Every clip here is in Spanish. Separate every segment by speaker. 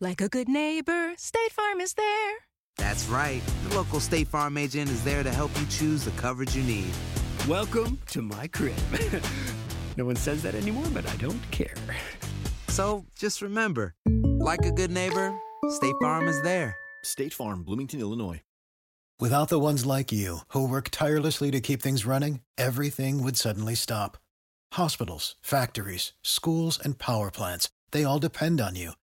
Speaker 1: Like a good neighbor, State Farm is there.
Speaker 2: That's right. The local State Farm agent is there to help you choose the coverage you need.
Speaker 3: Welcome to my crib. no one says that anymore, but I don't care.
Speaker 2: So just remember, like a good neighbor, State Farm is there.
Speaker 4: State Farm, Bloomington, Illinois.
Speaker 5: Without the ones like you, who work tirelessly to keep things running, everything would suddenly stop. Hospitals, factories, schools, and power plants, they all depend on you.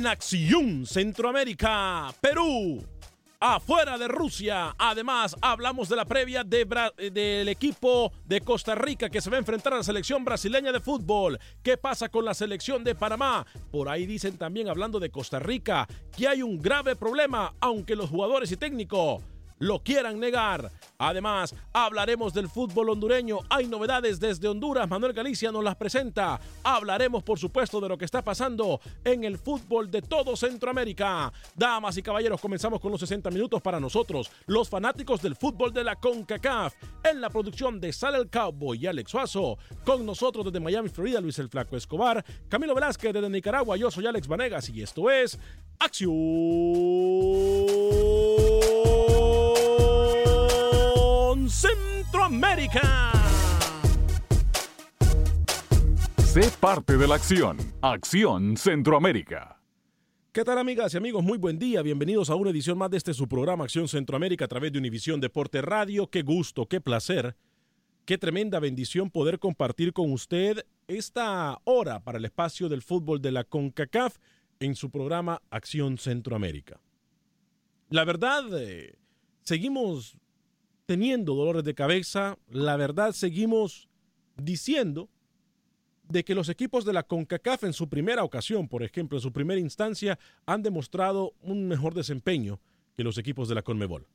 Speaker 6: En Acción Centroamérica, Perú, afuera de Rusia. Además, hablamos de la previa del equipo de Costa Rica que se va a enfrentar a la selección brasileña de fútbol. ¿Qué pasa con la selección de Panamá? Por ahí dicen también, hablando de Costa Rica, que hay un grave problema, aunque los jugadores y técnicos lo quieran negar. Además, hablaremos del fútbol hondureño. Hay novedades desde Honduras. Manuel Galicia nos las presenta. Hablaremos, por supuesto, de lo que está pasando en el fútbol de todo Centroamérica. Damas y caballeros, comenzamos con los 60 minutos para nosotros, los fanáticos del fútbol de la CONCACAF. En la producción de Sale el Cowboy y Alex Suazo. Con nosotros desde Miami, Florida, Luis el Flaco Escobar. Camilo Velázquez desde Nicaragua. Yo soy Alex Vanegas y esto es Acción Centroamérica.
Speaker 7: Sé parte de la acción. Acción Centroamérica.
Speaker 6: ¿Qué tal amigas y amigos? Muy buen día. Bienvenidos a una edición más de este su programa Acción Centroamérica a través de Univisión Deporte Radio. Qué gusto, qué placer, qué tremenda bendición poder compartir con usted esta hora para el espacio del fútbol de la CONCACAF en su programa Acción Centroamérica. La verdad, eh, seguimos teniendo dolores de cabeza. La verdad, seguimos diciendo de que los equipos de la CONCACAF en su primera ocasión, por ejemplo, en su primera instancia, han demostrado un mejor desempeño que los equipos de la CONMEBOL.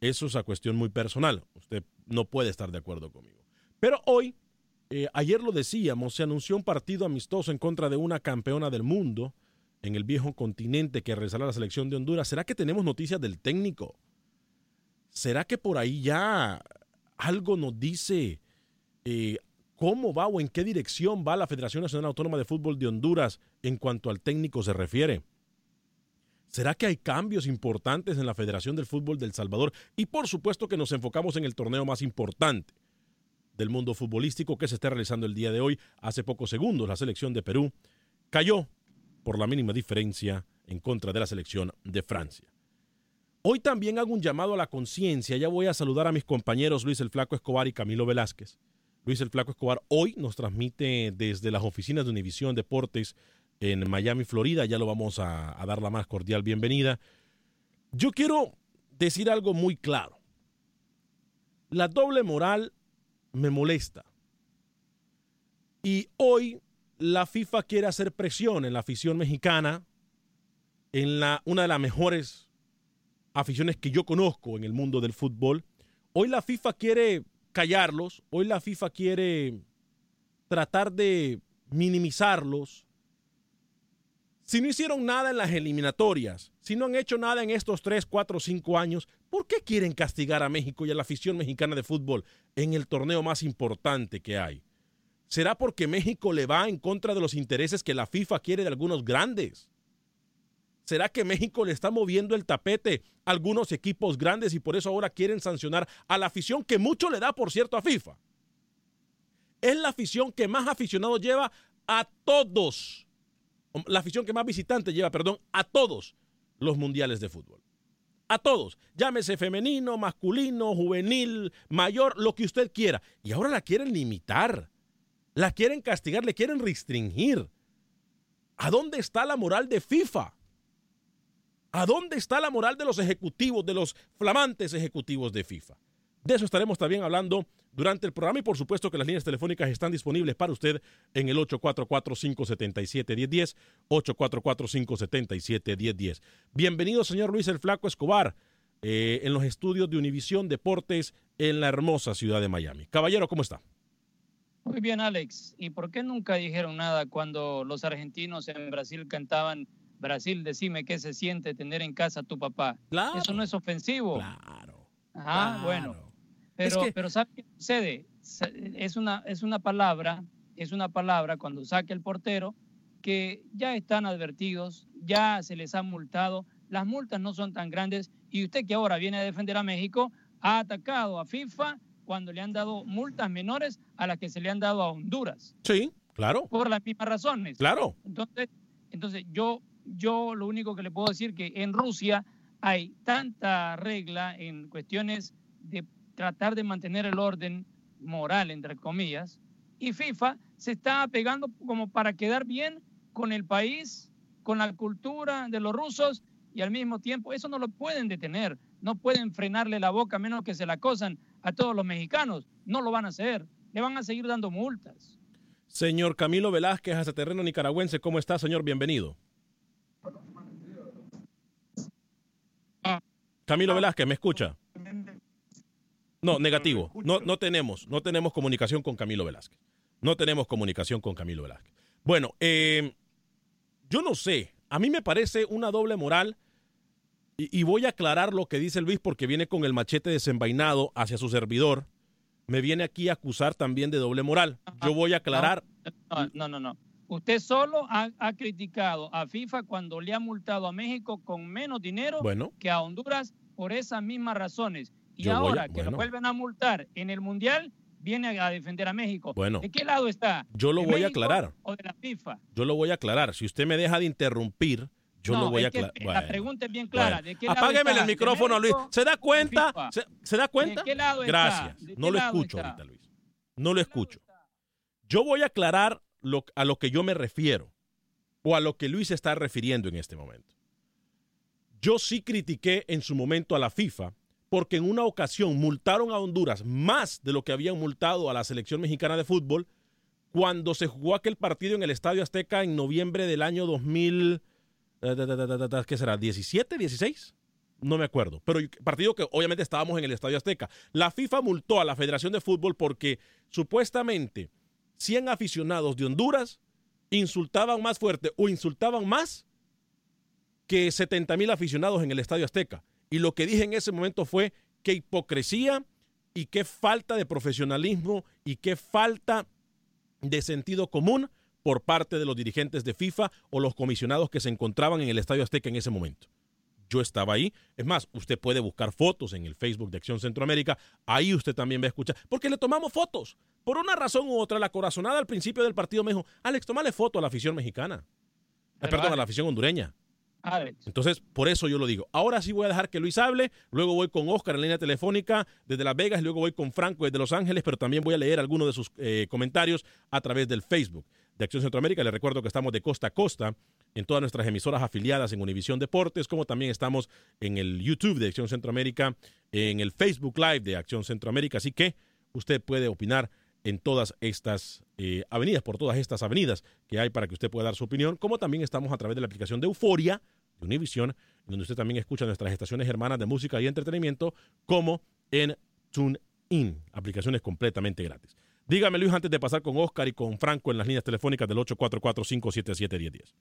Speaker 6: Eso es a cuestión muy personal. Usted no puede estar de acuerdo conmigo. Pero hoy, eh, ayer lo decíamos, se anunció un partido amistoso en contra de una campeona del mundo en el viejo continente que regresará a la selección de Honduras. ¿Será que tenemos noticias del técnico? ¿Será que por ahí ya algo nos dice eh, cómo va o en qué dirección va la Federación Nacional Autónoma de Fútbol de Honduras en cuanto al técnico se refiere? ¿Será que hay cambios importantes en la Federación del Fútbol del Salvador? Y por supuesto que nos enfocamos en el torneo más importante del mundo futbolístico que se está realizando el día de hoy. Hace pocos segundos la selección de Perú cayó por la mínima diferencia en contra de la selección de Francia. Hoy también hago un llamado a la conciencia. Ya voy a saludar a mis compañeros Luis el Flaco Escobar y Camilo Velázquez. Luis el Flaco Escobar hoy nos transmite desde las oficinas de Univisión Deportes en Miami, Florida. Ya lo vamos a, a dar la más cordial bienvenida. Yo quiero decir algo muy claro. La doble moral me molesta. Y hoy la FIFA quiere hacer presión en la afición mexicana en la, una de las mejores aficiones que yo conozco en el mundo del fútbol. Hoy la FIFA quiere callarlos, hoy la FIFA quiere tratar de minimizarlos. Si no hicieron nada en las eliminatorias, si no han hecho nada en estos 3, 4, 5 años, ¿por qué quieren castigar a México y a la afición mexicana de fútbol en el torneo más importante que hay? ¿Será porque México le va en contra de los intereses que la FIFA quiere de algunos grandes? ¿Será que México le está moviendo el tapete a algunos equipos grandes y por eso ahora quieren sancionar a la afición que mucho le da, por cierto, a FIFA? Es la afición que más aficionados lleva a todos. La afición que más visitantes lleva, perdón, a todos los mundiales de fútbol. A todos. Llámese femenino, masculino, juvenil, mayor, lo que usted quiera. Y ahora la quieren limitar. La quieren castigar, le quieren restringir. ¿A dónde está la moral de FIFA? ¿A dónde está la moral de los ejecutivos, de los flamantes ejecutivos de FIFA? De eso estaremos también hablando durante el programa y por supuesto que las líneas telefónicas están disponibles para usted en el 844-577-1010, 844-577-1010. Bienvenido, señor Luis el Flaco Escobar, eh, en los estudios de Univisión Deportes en la hermosa ciudad de Miami. Caballero, ¿cómo está?
Speaker 8: Muy bien, Alex. ¿Y por qué nunca dijeron nada cuando los argentinos en Brasil cantaban Brasil, decime qué se siente tener en casa a tu papá?
Speaker 6: Claro.
Speaker 8: Eso no es ofensivo.
Speaker 6: Claro.
Speaker 8: Ah, bueno. Pero, pero ¿sabe qué sucede? Es una, es una palabra, es una palabra cuando saque el portero que ya están advertidos, ya se les ha multado, las multas no son tan grandes y usted que ahora viene a defender a México ha atacado a FIFA cuando le han dado multas menores a las que se le han dado a Honduras.
Speaker 6: Sí, claro.
Speaker 8: Por las mismas razones.
Speaker 6: Claro.
Speaker 8: Entonces, entonces yo, yo lo único que le puedo decir que en Rusia hay tanta regla en cuestiones de tratar de mantener el orden moral, entre comillas, y FIFA se está pegando como para quedar bien con el país, con la cultura de los rusos y al mismo tiempo eso no lo pueden detener, no pueden frenarle la boca a menos que se la acosan a todos los mexicanos, no lo van a hacer, le van a seguir dando multas.
Speaker 6: Señor Camilo Velázquez, hasta terreno nicaragüense, ¿cómo está, señor? Bienvenido. Camilo Velázquez, ¿me escucha? No, negativo. No, no tenemos, no tenemos comunicación con Camilo Velázquez. No tenemos comunicación con Camilo Velázquez. Bueno, eh, yo no sé. A mí me parece una doble moral y, y, voy a aclarar lo que dice Luis porque viene con el machete desenvainado hacia su servidor. Me viene aquí a acusar también de doble moral. Yo voy a aclarar.
Speaker 8: No, no, no. no. Usted solo ha, ha, criticado a FIFA cuando le ha multado a México con menos dinero
Speaker 6: bueno.
Speaker 8: que a Honduras por esas mismas razones. Y Yo ahora que bueno. lo vuelven a multar en el Mundial, viene a defender a México.
Speaker 6: Bueno,
Speaker 8: ¿De qué lado está?
Speaker 6: Yo lo
Speaker 8: ¿De
Speaker 6: voy a aclarar.
Speaker 8: ¿O de la FIFA?
Speaker 6: Yo lo voy a aclarar. Si usted me deja de interrumpir, yo
Speaker 8: no,
Speaker 6: lo voy a aclarar.
Speaker 8: Bueno, la pregunta es bien clara.
Speaker 6: Bueno.
Speaker 8: ¿De qué
Speaker 6: Apágueme
Speaker 8: lado
Speaker 6: el micrófono, Luis. ¿Se da cuenta? ¿Se, ¿Se, da cuenta?
Speaker 8: ¿De qué lado
Speaker 6: Gracias.
Speaker 8: Está?
Speaker 6: No lo escucho
Speaker 8: está?
Speaker 6: ahorita, Luis. No lo escucho. Yo voy a aclarar a lo que yo me refiero o a lo que Luis está refiriendo en este momento. Yo sí critiqué en su momento a la FIFA porque en una ocasión multaron a Honduras más de lo que habían multado a la selección mexicana de fútbol cuando se jugó aquel partido en el Estadio Azteca en noviembre del año 2000, ¿qué será? ¿17, 16? No me acuerdo, pero partido que obviamente estábamos en el Estadio Azteca. La FIFA multó a la Federación de Fútbol porque supuestamente 100 aficionados de Honduras insultaban más fuerte o insultaban más que 70 mil aficionados en el Estadio Azteca. Y lo que dije en ese momento fue qué hipocresía y qué falta de profesionalismo y qué falta de sentido común por parte de los dirigentes de FIFA o los comisionados que se encontraban en el Estadio Azteca en ese momento. Yo estaba ahí. Es más, usted puede buscar fotos en el Facebook de Acción Centroamérica. Ahí usted también va a escuchar. Porque le tomamos fotos. Por una razón u otra, la corazonada al principio del partido me dijo, Alex, tomale foto a la afición mexicana. Eh, perdón, a la afición hondureña.
Speaker 8: Alex.
Speaker 6: Entonces, por eso yo lo digo. Ahora sí voy a dejar que Luis hable, luego voy con Oscar en línea telefónica desde Las Vegas, luego voy con Franco desde Los Ángeles, pero también voy a leer algunos de sus eh, comentarios a través del Facebook de Acción Centroamérica. Les recuerdo que estamos de costa a costa en todas nuestras emisoras afiliadas en Univisión Deportes, como también estamos en el YouTube de Acción Centroamérica, en el Facebook Live de Acción Centroamérica. Así que usted puede opinar en todas estas eh, avenidas, por todas estas avenidas que hay para que usted pueda dar su opinión, como también estamos a través de la aplicación de Euforia de Univision, donde usted también escucha nuestras estaciones hermanas de música y entretenimiento, como en TuneIn, aplicaciones completamente gratis. Dígame, Luis, antes de pasar con Oscar y con Franco en las líneas telefónicas del 844-577-1010.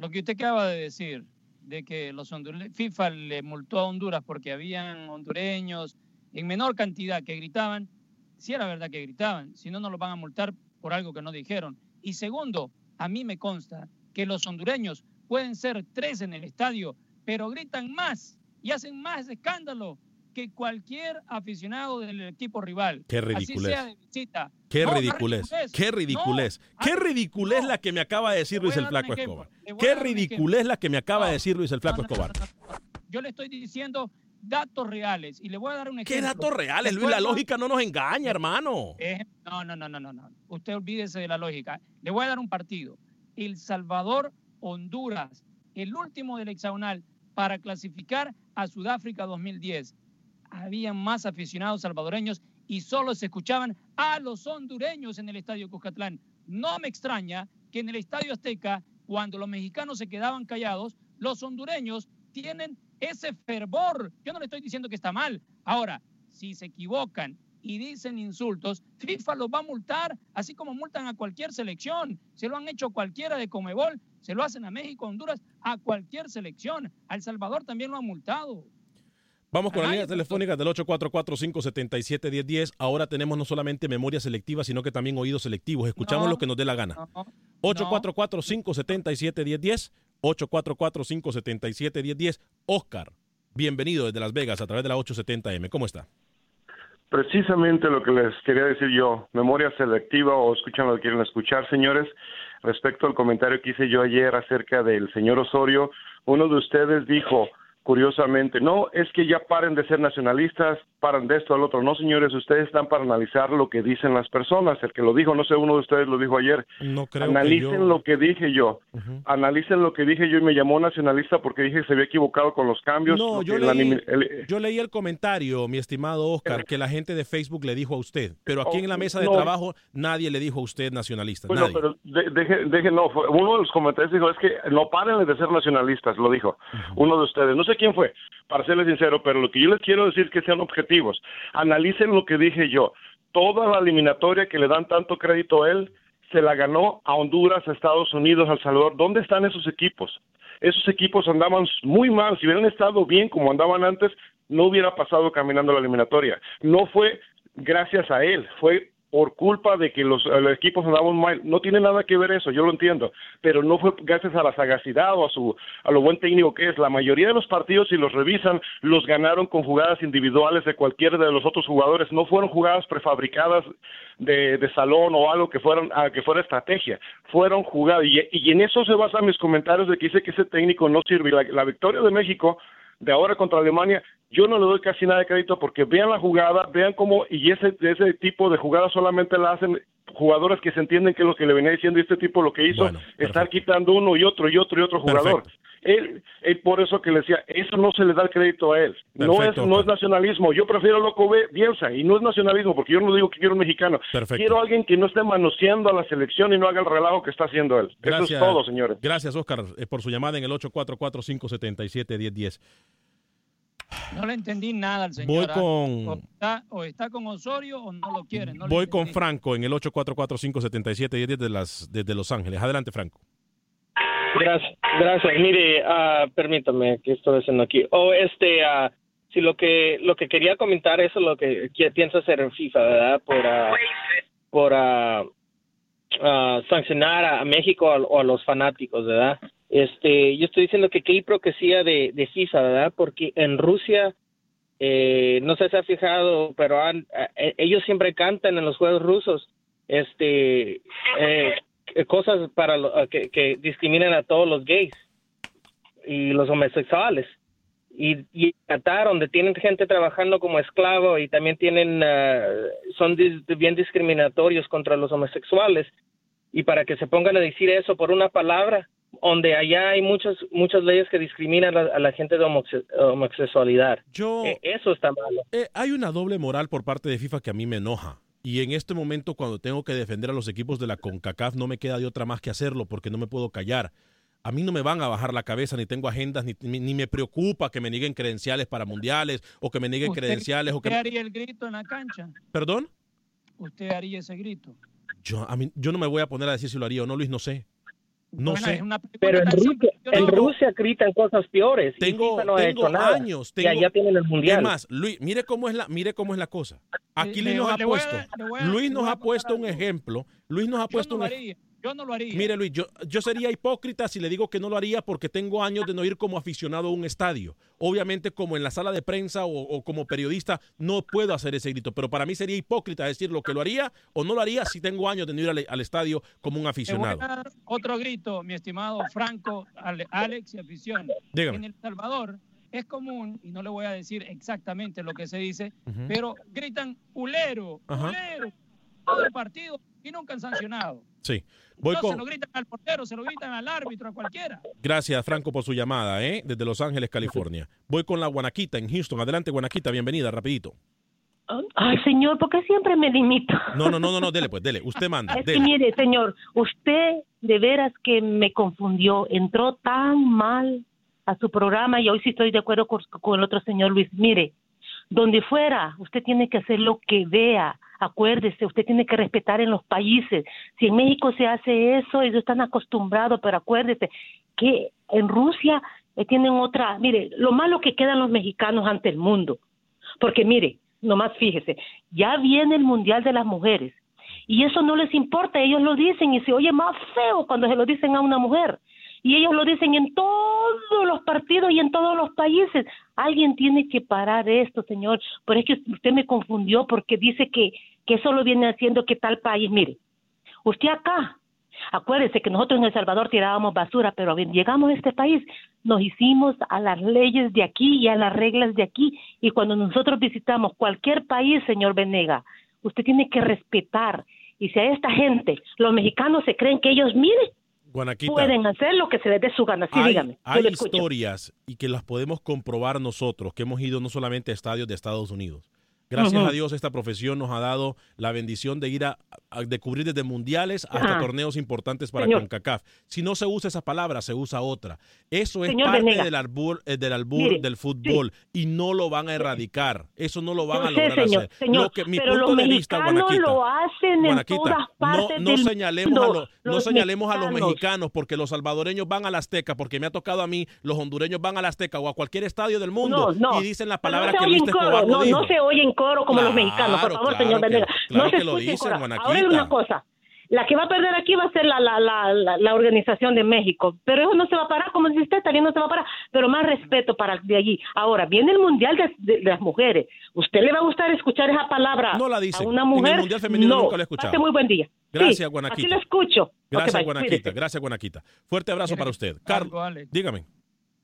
Speaker 8: Lo que usted acaba de decir, de que los FIFA le multó a Honduras porque habían hondureños en menor cantidad que gritaban, si era verdad que gritaban, si no, no los van a multar por algo que no dijeron. Y segundo, a mí me consta que los hondureños pueden ser tres en el estadio, pero gritan más y hacen más escándalo que cualquier aficionado del equipo rival.
Speaker 6: Qué ridiculez.
Speaker 8: Así sea de visita.
Speaker 6: Qué ridiculez. Qué ridiculez. Qué ridiculez la que me acaba de decir Luis el Flaco Escobar. Qué ridiculez la que me acaba de decir Luis el Flaco Escobar.
Speaker 8: Yo le estoy diciendo datos reales y le voy a dar un ejemplo.
Speaker 6: ¿Qué datos reales, Luis? La lógica no nos engaña, hermano.
Speaker 8: no, no, no, no, no. Usted olvídese de la lógica. Le voy a dar un partido. El Salvador, Honduras, el último del hexagonal para clasificar a Sudáfrica 2010. Habían más aficionados salvadoreños y solo se escuchaban a los hondureños en el Estadio Cuscatlán. No me extraña que en el Estadio Azteca, cuando los mexicanos se quedaban callados, los hondureños tienen ese fervor. Yo no le estoy diciendo que está mal. Ahora, si se equivocan y dicen insultos, FIFA los va a multar, así como multan a cualquier selección. Se lo han hecho cualquiera de Comebol, se lo hacen a México, Honduras, a cualquier selección. A El Salvador también lo han multado.
Speaker 6: Vamos con la línea telefónica del 844-577-1010. Ahora tenemos no solamente memoria selectiva, sino que también oídos selectivos. Escuchamos lo que nos dé la gana. 844-577-1010. 844-577-1010. Oscar, bienvenido desde Las Vegas a través de la 870M. ¿Cómo está?
Speaker 9: Precisamente lo que les quería decir yo, memoria selectiva o escuchan lo que quieren escuchar, señores. Respecto al comentario que hice yo ayer acerca del señor Osorio, uno de ustedes dijo, curiosamente, no, es que ya paren de ser nacionalistas, paran de esto al otro. No, señores, ustedes están para analizar lo que dicen las personas. El que lo dijo, no sé, uno de ustedes lo dijo ayer.
Speaker 6: No creo
Speaker 9: Analicen lo que dije yo. Analicen lo que dije yo y me llamó nacionalista porque dije que se había equivocado con los cambios.
Speaker 6: No, yo leí, el, yo leí, el, comentario, mi estimado Oscar, que la gente de Facebook le dijo a usted. Pero aquí en la mesa de trabajo nadie le dijo a usted nacionalista.
Speaker 9: Bueno, pero deje, deje, no, uno de los comentarios dijo, es que no paren de ser nacionalistas, lo dijo. Uno de ustedes. No sé quién fue, para serles sincero, pero lo que yo les quiero decir es que sean objetivos. Analicen lo que dije yo. Toda la eliminatoria que le dan tanto crédito a él, se la ganó a Honduras, a Estados Unidos, a El Salvador. ¿Dónde están esos equipos? Esos equipos andaban muy mal. Si hubieran estado bien como andaban antes, no hubiera pasado caminando la eliminatoria. No fue gracias a él, fue por culpa de que los, equipos andaban mal. No tiene nada que ver eso, yo lo entiendo, pero no fue gracias a la sagacidad o a, su, a lo buen técnico que es. La mayoría de los partidos, si los revisan, los ganaron con jugadas individuales de cualquiera de los otros jugadores. No fueron jugadas prefabricadas de, de salón o algo que, fueran, que fuera estrategia. Fueron jugadas. Y, y, en eso se basan mis comentarios de que dice que ese técnico no sirve. la victoria de México de ahora contra Alemania, yo no le doy casi nada de crédito porque vean la jugada, vean cómo, y ese, ese tipo de jugada solamente la hacen jugadores que se entienden que es lo que le venía diciendo este tipo lo que hizo, estar quitando uno y otro y otro y otro jugador. Él, él, por eso que le decía, eso no se le da el crédito a él. no es no es nacionalismo. Yo prefiero loco Bielsa y no es nacionalismo porque yo no digo que quiero un mexicano. Quiero alguien que no esté manoseando a la selección y no haga el relajo que está haciendo él. Gracias, eso es todo, señores.
Speaker 6: Gracias, Oscar, eh, por su llamada en el 844-577-1010.
Speaker 8: No le entendí nada al señor.
Speaker 6: Voy con...
Speaker 8: O está, con Osorio o no lo quiere.
Speaker 6: Voy con Franco en el 844-577 desde, las, desde Los Ángeles. Adelante, Franco.
Speaker 10: Gracias. Gracias. Mire, uh, permítame que estoy haciendo aquí. O este, uh, si lo que lo que quería comentar es lo que, piensa hacer en FIFA, ¿verdad? Por, uh, por sancionar a México o a los fanáticos, ¿verdad? Este, yo estoy diciendo que qué hipocresía de, de FIFA, ¿verdad? Porque en Rusia, eh, no sé si ha fijado, pero eh, ellos siempre cantan en los juegos rusos, este, eh, cosas para que, que discriminan a todos los gays y los homosexuales. Y, y Qatar, donde tienen gente trabajando como esclavo y también tienen, ah, son bien discriminatorios contra los homosexuales. Y para que se pongan a decir eso por una palabra, donde allá hay muchas muchas leyes que discriminan a la, gente de homosexualidad.
Speaker 6: Yo,
Speaker 10: e, eso está malo.
Speaker 6: Eh, hay una doble moral por parte de FIFA que a mí me enoja. Y en este momento, cuando tengo que defender a los equipos de la CONCACAF, no me queda de otra más que hacerlo porque no me puedo callar. a mí no me van a bajar la cabeza, ni tengo agendas, ni, ni, ni me preocupa que me nieguen credenciales para mundiales o que me nieguen
Speaker 8: ¿Usted-
Speaker 6: credenciales o que...
Speaker 8: ¿Usted haría el grito en la cancha?
Speaker 6: ¿Perdón?
Speaker 8: ¿Usted haría ese grito?
Speaker 6: Yo, a mí, yo no me voy a poner a decir si lo haría o no, Luis, no sé. No
Speaker 8: Bueno,
Speaker 6: sé.
Speaker 8: es una pregunta
Speaker 10: Pero en Rusia, en Rusia gritan cosas peores. y
Speaker 6: Tengo,
Speaker 10: no ha
Speaker 6: tengo años.
Speaker 10: y
Speaker 6: Tengo,
Speaker 10: allá tienen el mundial.
Speaker 6: Es más, Luis, mire cómo es la, mire cómo es la cosa. Aquí Luis nos ha puesto, Luis nos ha puesto un ejemplo. Luis nos ha puesto un ej-
Speaker 8: haría. Yo no lo haría.
Speaker 6: Mire, Luis, yo, yo sería hipócrita si le digo que no lo haría porque tengo años de no ir como aficionado a un estadio. Obviamente, como en la sala de prensa o, o como periodista, no puedo hacer ese grito, pero para mí sería hipócrita decir lo que lo haría o no lo haría si tengo años de no ir al, al estadio como un
Speaker 8: voy
Speaker 6: aficionado.
Speaker 8: a dar otro grito, mi estimado Franco, Ale- Alex y afición.
Speaker 6: Dígame.
Speaker 8: En El Salvador es común, y no le voy a decir exactamente lo que se dice, pero gritan ulero, ulero, todo el partido y nunca han sancionado.
Speaker 6: Sí. Voy
Speaker 8: no
Speaker 6: con,
Speaker 8: se lo gritan al portero, se lo gritan al árbitro, a cualquiera.
Speaker 6: Gracias, Franco, por su llamada, ¿eh? Desde Los Ángeles, California. Voy con la Guanaquita en Houston. Adelante, Guanaquita, bienvenida, rapidito.
Speaker 11: Ay, señor, ¿por qué siempre me limito?
Speaker 6: No, no, no, no, no, dele, pues, dele. Usted manda,
Speaker 11: Es que
Speaker 6: dele.
Speaker 11: mire, señor, usted de veras que me confundió, entró tan mal a su programa y hoy sí estoy de acuerdo con, con el otro señor Luis. Mire, donde fuera, usted tiene que hacer lo que vea. Acuérdese, usted tiene que respetar en los países. Si en México se hace eso, ellos están acostumbrados, pero acuérdese que en Rusia eh, tienen otra. Mire, lo malo que quedan los mexicanos ante el mundo. Porque mire, nomás fíjese, ya viene el Mundial de las Mujeres y eso no les importa, ellos lo dicen y se oye más feo cuando se lo dicen a una mujer. Y ellos lo dicen en todos los partidos y en todos los países. Alguien tiene que parar esto, señor. Pero es que usted me confundió porque dice que, que eso lo viene haciendo que tal país. Mire, usted acá, acuérdese que nosotros en El Salvador tirábamos basura, pero bien, llegamos a este país, nos hicimos a las leyes de aquí y a las reglas de aquí. Y cuando nosotros visitamos cualquier país, señor Venega, usted tiene que respetar. Y si a esta gente, los mexicanos se creen que ellos, mire,
Speaker 6: Guanaquita.
Speaker 11: pueden hacer lo que se les dé su gana. Sí,
Speaker 6: hay,
Speaker 11: dígame.
Speaker 6: hay historias y que las podemos comprobar nosotros, que hemos ido no solamente a estadios de Estados Unidos. Gracias a Dios esta profesión nos ha dado la bendición de ir a, a- de cubrir desde mundiales hasta
Speaker 11: Ah.
Speaker 6: torneos importantes para
Speaker 11: Señor.
Speaker 6: CONCACAF. Si no se usa esa palabra, se usa otra. Eso es
Speaker 11: Señor
Speaker 6: parte del albur, eh, del, albur
Speaker 11: Mire,
Speaker 6: del fútbol y no lo van a erradicar. Eso no lo van a
Speaker 11: sé,
Speaker 6: lograr
Speaker 11: señor,
Speaker 6: hacer. Lo que, mi
Speaker 11: pero
Speaker 6: punto
Speaker 11: los
Speaker 6: de vista,
Speaker 11: mexicanos
Speaker 6: Guanaquita,
Speaker 11: lo hacen en todas
Speaker 6: no,
Speaker 11: partes
Speaker 6: no
Speaker 11: del
Speaker 6: señalemos a los, no señalemos a los
Speaker 11: mexicanos.
Speaker 6: mexicanos porque los salvadoreños van a la Azteca, porque me ha tocado a mí, los hondureños van a la Azteca o a cualquier estadio del mundo
Speaker 11: No, no.
Speaker 6: y dicen la palabra
Speaker 11: no
Speaker 6: que Luis Escobar no
Speaker 11: no, no se oye coro como los mexicanos, por favor,
Speaker 6: claro
Speaker 11: señor Venegas.
Speaker 6: claro
Speaker 11: no se
Speaker 6: que lo dicen.
Speaker 11: Ahora es una cosa. La que va a perder aquí va a ser la, la, la, la, la organización de México. Pero eso no se va a parar, como dice usted, también no se va a parar. Pero más respeto para de allí. Ahora, viene el Mundial de, de- de las Mujeres. ¿Usted le va a gustar escuchar esa palabra
Speaker 6: No la
Speaker 11: a una
Speaker 6: En el
Speaker 11: mujer?
Speaker 6: Mundial Femenino
Speaker 11: no.
Speaker 6: nunca la he escuchado.
Speaker 11: Pase muy buen día.
Speaker 6: Gracias,
Speaker 11: Sí,
Speaker 6: Guanaquita.
Speaker 11: Aquí lo escucho.
Speaker 6: Gracias,
Speaker 11: Ok, bye,
Speaker 6: Guanaquita. Gracias, Guanaquita. Fuerte abrazo para usted. Carlos, dígame.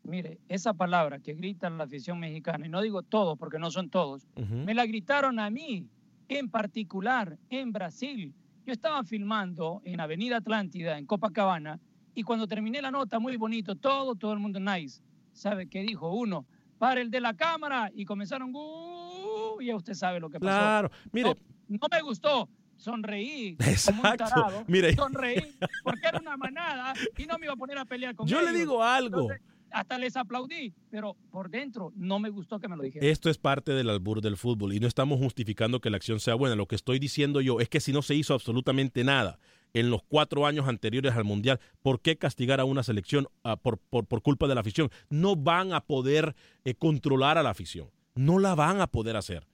Speaker 8: Mire, esa palabra que gritan la afición mexicana, y no digo todos porque no son todos, me la gritaron a mí, en particular en Brasil. Yo estaba filmando en Avenida Atlántida, en Copacabana, y cuando terminé la nota, muy bonito, todo, todo el mundo nice. ¿Sabe qué dijo uno? Para el de la cámara, y comenzaron, "Uh", y ya usted sabe lo que pasó.
Speaker 6: Claro, mire.
Speaker 8: No, no me gustó. Sonreí.
Speaker 6: Exacto.
Speaker 8: Como un tarado.
Speaker 6: Mire.
Speaker 8: Sonreí porque era una manada y no me iba a poner a pelear con
Speaker 6: Yo
Speaker 8: ellos.
Speaker 6: le digo algo.
Speaker 8: Entonces, hasta les aplaudí, pero por dentro no me gustó que me lo dijeran.
Speaker 6: Esto es parte del albur del fútbol y no estamos justificando que la acción sea buena. Lo que estoy diciendo yo es que si no se hizo absolutamente nada en los cuatro años anteriores al Mundial, ¿por qué castigar a una selección ah, por, por, por culpa de la afición? No van a poder eh, controlar a la afición. No la van a poder hacer.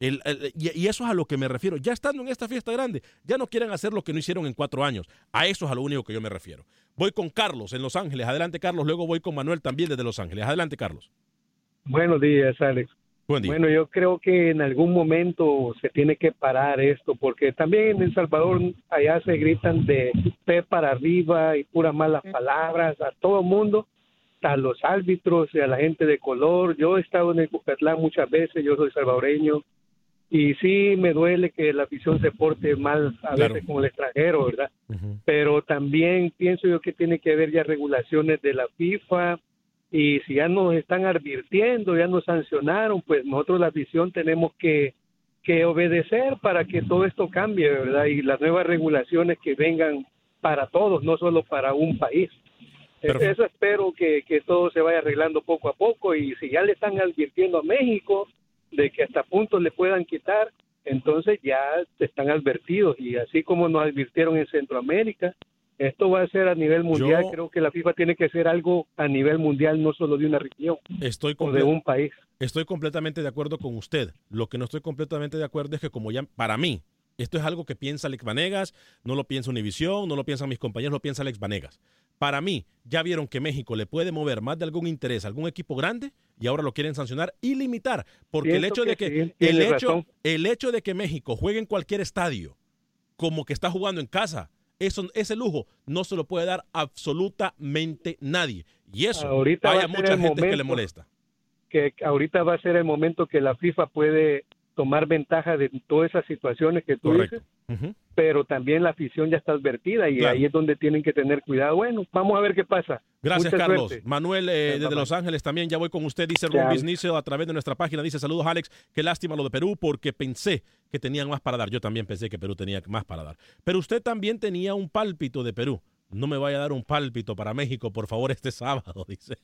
Speaker 6: El- el- y, y eso es a lo que me refiero. Ya estando en esta fiesta grande, ya no quieren hacer lo que no hicieron en cuatro años. A eso es a lo único que yo me refiero. Voy con Carlos en Los Ángeles. Adelante, Carlos. Luego voy con Manuel también desde Los Ángeles. Adelante, Carlos.
Speaker 12: Buenos días, Alex.
Speaker 6: Buen día.
Speaker 12: Bueno, yo creo que en algún momento se tiene que parar esto, porque también en El Salvador allá se gritan de pe para arriba y puras malas palabras a todo el mundo, a los árbitros y a la gente de color. Yo he estado en el Cucatlán muchas veces, yo soy salvadoreño, y sí me duele que la afición se porte mal a
Speaker 6: Claro.
Speaker 12: veces con el extranjero, ¿verdad? pero también pienso yo que tiene que haber ya regulaciones de la FIFA y si ya nos están advirtiendo, ya nos sancionaron, pues nosotros la afición tenemos que, que obedecer para que todo esto cambie, ¿verdad? Y las nuevas regulaciones que vengan para todos, no solo para un país. E- Eso espero que, que todo se vaya arreglando poco a poco y si ya le están advirtiendo a México de que hasta puntos le puedan quitar, entonces ya están advertidos y así como nos advirtieron en Centroamérica, esto va a ser a nivel mundial.
Speaker 6: Yo-
Speaker 12: Creo que la FIFA tiene que hacer algo a nivel mundial, no solo de una región
Speaker 6: Estoy
Speaker 12: o de un país.
Speaker 6: Estoy completamente de acuerdo con usted. Lo que no estoy completamente de acuerdo es que como ya, para mí, esto es algo que piensa Alex Vanegas, no lo piensa Univisión, no lo piensan mis compañeros, lo piensa Alex Vanegas. Para mí, ya vieron que México le puede mover más de algún interés a algún equipo grande y ahora lo quieren sancionar y limitar. Porque el hecho de
Speaker 12: que sí,
Speaker 6: el, hecho,
Speaker 12: razón.
Speaker 6: el hecho de que México juegue en cualquier estadio como que está jugando en casa, eso, ese lujo no se lo puede dar absolutamente nadie. Y eso,
Speaker 12: Ahorita
Speaker 6: hay
Speaker 12: a
Speaker 6: mucha gente que le molesta.
Speaker 12: que ahorita va a ser el momento que la FIFA puede tomar ventaja de todas esas situaciones que tú
Speaker 6: Correcto.
Speaker 12: dices, pero también la afición ya está advertida y
Speaker 6: Claro.
Speaker 12: ahí es donde tienen que tener cuidado. Bueno, vamos a ver qué pasa.
Speaker 6: Gracias,
Speaker 12: Mucha
Speaker 6: Carlos.
Speaker 12: suerte.
Speaker 6: Manuel, eh, desde. Los Ángeles también, ya voy con usted, dice
Speaker 12: Ya.
Speaker 6: Rumbis Nicio a través de nuestra página. Dice, saludos, Alex. Qué lástima lo de Perú porque pensé que tenían más para dar. Yo también pensé que Perú tenía más para dar. Pero usted también tenía un pálpito de Perú. No me vaya a dar un pálpito para México, por favor, este sábado, dice.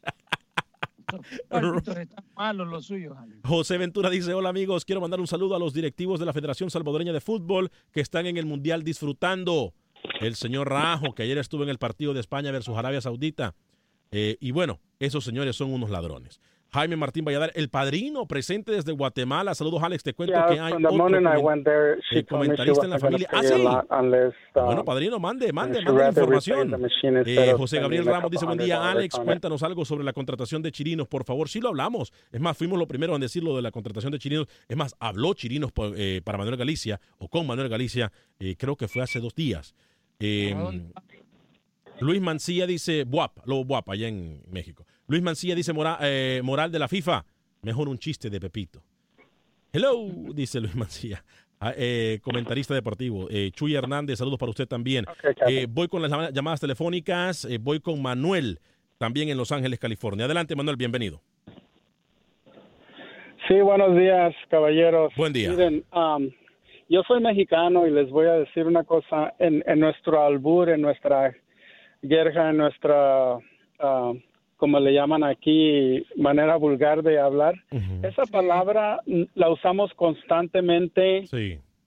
Speaker 8: Están malos los suyos.
Speaker 6: José Ventura dice, hola amigos, quiero mandar un saludo a los directivos de la Federación Salvadoreña de Fútbol que están en el Mundial disfrutando. El señor Rajo, que ayer estuvo en el partido de España versus Arabia Saudita. Eh, y bueno, esos señores son unos ladrones. Jaime Martín Valladar, el padrino presente desde Guatemala. Saludos, Alex. Te cuento
Speaker 13: Yeah,
Speaker 6: que hay otro
Speaker 13: there,
Speaker 6: eh, comentarista en la familia. Ah,
Speaker 13: stay a
Speaker 6: sí.
Speaker 13: lot unless, uh,
Speaker 6: Bueno, padrino, mande, mande, mande información. Eh, José Gabriel Ramos dice, buen día, Alex,
Speaker 13: on it."
Speaker 6: cuéntanos algo sobre la contratación de Chirinos, por favor. Sí lo hablamos. Es más, fuimos los primeros en decirlo de la contratación de Chirinos. Es más, habló Chirinos por- eh, para Manuel Galicia, o con Manuel Galicia, eh, creo que fue hace dos días. Eh, Luis Mancilla dice, Buap, Lobo Buap, allá en México. Luis Mancilla dice, eh, moral de la FIFA, mejor un chiste de Pepito. Hello, dice Luis Mancilla. Ah, eh, comentarista deportivo. Eh, Chuy Hernández, saludos para usted también. Eh, voy con las llama- llamadas telefónicas. voy con Manuel, también en Los Ángeles, California. Adelante, Manuel, bienvenido.
Speaker 13: Sí, buenos días, caballeros.
Speaker 6: Buen día.
Speaker 13: Miren, um, yo soy mexicano y les voy a decir una cosa. En, en nuestro albur, en nuestra guerra, en nuestra, ah, como le llaman aquí, manera vulgar de hablar, esa palabra la usamos constantemente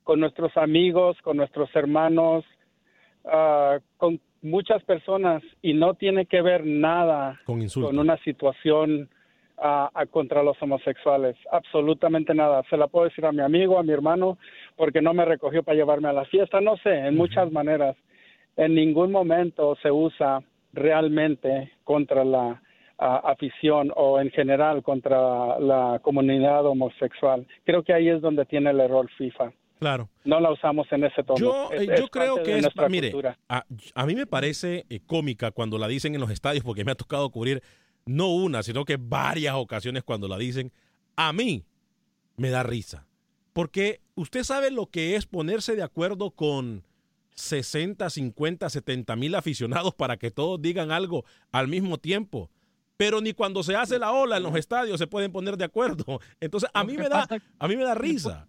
Speaker 13: con nuestros amigos, con nuestros hermanos, ah, con muchas personas y no tiene que ver nada
Speaker 6: Con
Speaker 13: con una situación ah, ah, contra los homosexuales. Absolutamente nada. Se la puedo decir a mi amigo, a mi hermano, porque no me recogió para llevarme a la fiesta. No sé, en muchas maneras. En ningún momento se usa realmente contra la afición o en general contra la comunidad homosexual. Creo que ahí es donde tiene el error FIFA.
Speaker 6: Claro.
Speaker 13: No la usamos en ese tono.
Speaker 6: Yo,
Speaker 13: Es-
Speaker 6: eh,
Speaker 13: es
Speaker 6: creo que es, mire, a, a mí me parece eh, cómica cuando la dicen en los estadios, porque me ha tocado cubrir no una, sino que varias ocasiones cuando la dicen. A mí me da risa, porque usted sabe lo que es ponerse de acuerdo con 60, 50, 70 mil aficionados para que todos digan algo al mismo tiempo. Pero ni cuando se hace la ola en los estadios se pueden poner de acuerdo. Entonces, a mí me da, a mí me da risa.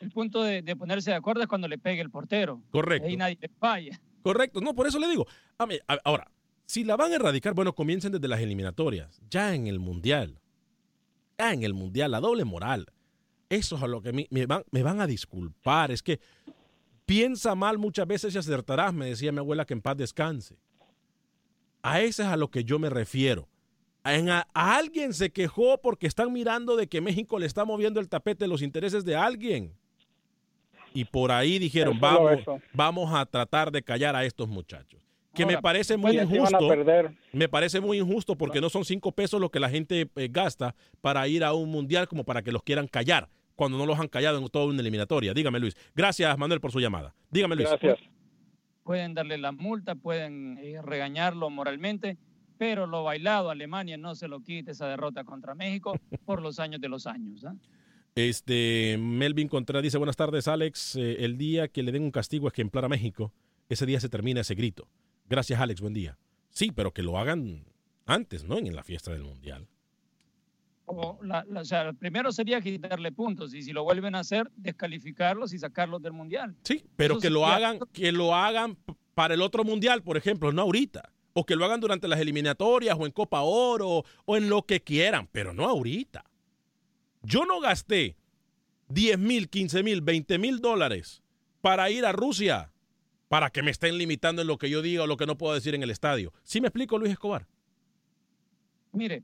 Speaker 8: El punto de, de ponerse de acuerdo es cuando le pegue el portero.
Speaker 6: Correcto.
Speaker 8: Ahí nadie le falla.
Speaker 6: Correcto, no, por eso le digo. A mí- a- ahora, si la van a erradicar, bueno, comiencen desde las eliminatorias, ya en el Mundial. Ya en el Mundial, la doble moral. Eso es a lo que me, me van, me van a disculpar. Es que piensa mal muchas veces y acertarás, me decía mi abuela que en paz descanse. A ese es a lo que yo me refiero. En a, a alguien se quejó porque están mirando de que México le está moviendo el tapete de los intereses de alguien. Y por ahí dijeron, vamos,
Speaker 13: eso.
Speaker 6: vamos a tratar de callar a estos muchachos. Que me parece muy injusto. Me parece muy injusto porque no son cinco pesos lo que la gente eh, gasta para ir a un mundial como para que los quieran callar cuando no los han callado en toda una eliminatoria. Dígame, Luis. Gracias, Manuel, por su llamada. Dígame, Luis.
Speaker 8: Pueden darle la multa, pueden eh, regañarlo moralmente, pero lo bailado, Alemania no se lo quite esa derrota contra México por los años de los años. ¿ah?
Speaker 6: Este, Melvin Contreras dice, buenas tardes, Alex. Eh, el día que le den un castigo ejemplar a México, ese día se termina ese grito. Gracias, Alex, buen día. Sí, pero que lo hagan antes, ¿no? En la fiesta del Mundial.
Speaker 8: O la- la- o sea, primero sería quitarle puntos y si lo vuelven a hacer, descalificarlos y sacarlos del Mundial.
Speaker 6: Sí, pero
Speaker 8: Eso
Speaker 6: que lo hagan, que lo hagan para el otro Mundial, por ejemplo, no ahorita. O que lo hagan durante las eliminatorias o en Copa Oro o en lo que quieran, pero no ahorita. Yo no gasté 10 mil, 15 mil, 20 mil dólares para ir a Rusia para que me estén limitando en lo que yo diga o lo que no puedo decir en el estadio. ¿Sí me explico, Luis Escobar?
Speaker 8: Mire,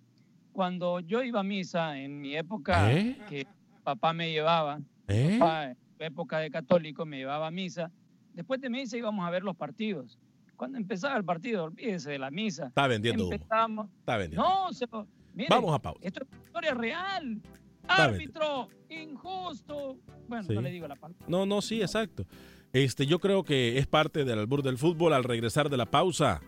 Speaker 8: cuando yo iba a misa en mi época
Speaker 6: ¿Eh?
Speaker 8: que papá me llevaba,
Speaker 6: ¿Eh?
Speaker 8: papá, en su época de católico me llevaba a misa, después de misa íbamos a ver los partidos. Cuando empezaba el partido, olvídese de la misa.
Speaker 6: Está vendiendo humo.
Speaker 8: Empezamos-
Speaker 6: Está vendiendo.
Speaker 8: No, se
Speaker 6: Vamos a pausa.
Speaker 8: Esto es historia real.
Speaker 6: Está
Speaker 8: Árbitro, injusto. Bueno,
Speaker 6: Sí.
Speaker 8: no le digo la palabra.
Speaker 6: No, no, sí, exacto. Este, yo creo que es parte del albur del fútbol al regresar de la pausa.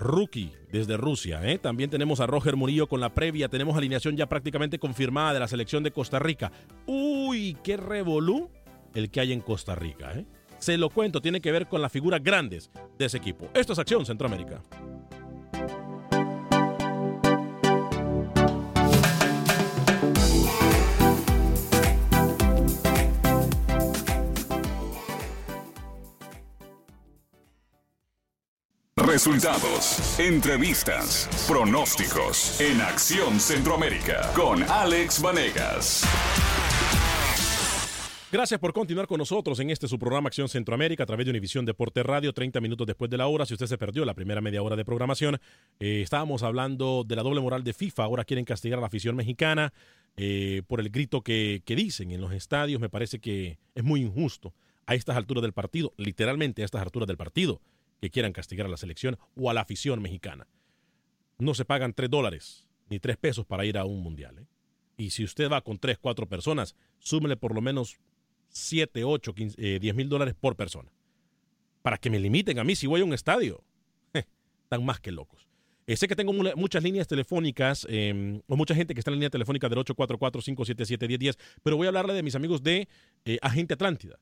Speaker 6: Rookie desde Rusia. ¿eh? También tenemos a Roger Murillo con la previa. Tenemos alineación ya prácticamente confirmada de la selección de Costa Rica. Uy, qué revolú el que hay en Costa Rica. ¿eh? Se lo cuento, tiene que ver con las figuras grandes de ese equipo. Esto es Acción Centroamérica.
Speaker 7: Resultados, entrevistas, pronósticos en Acción Centroamérica con Alex Vanegas.
Speaker 6: Gracias por continuar con nosotros en este su programa Acción Centroamérica a través de Univisión Deporte Radio, 30 minutos después de la hora. Si usted se perdió la primera media hora de programación, eh, estábamos hablando de la doble moral de FIFA. Ahora quieren castigar a la afición mexicana eh, por el grito que, que dicen en los estadios. Me parece que es muy injusto a estas alturas del partido, literalmente a estas alturas del partido, que quieran castigar a la selección o a la afición mexicana. No se pagan 3 dólares ni 3 pesos para ir a un mundial. ¿eh? Y si usted va con 3, 4 personas, súmele por lo menos 7, 8, 15, eh, 10 mil dólares por persona. Para que me limiten a mí si voy a un estadio. Están más que locos. Eh, sé que tengo mu- muchas líneas telefónicas, eh, o mucha gente que está en la línea telefónica del 844-577-1010, pero voy a hablarle de mis amigos de eh, Agente Atlántida.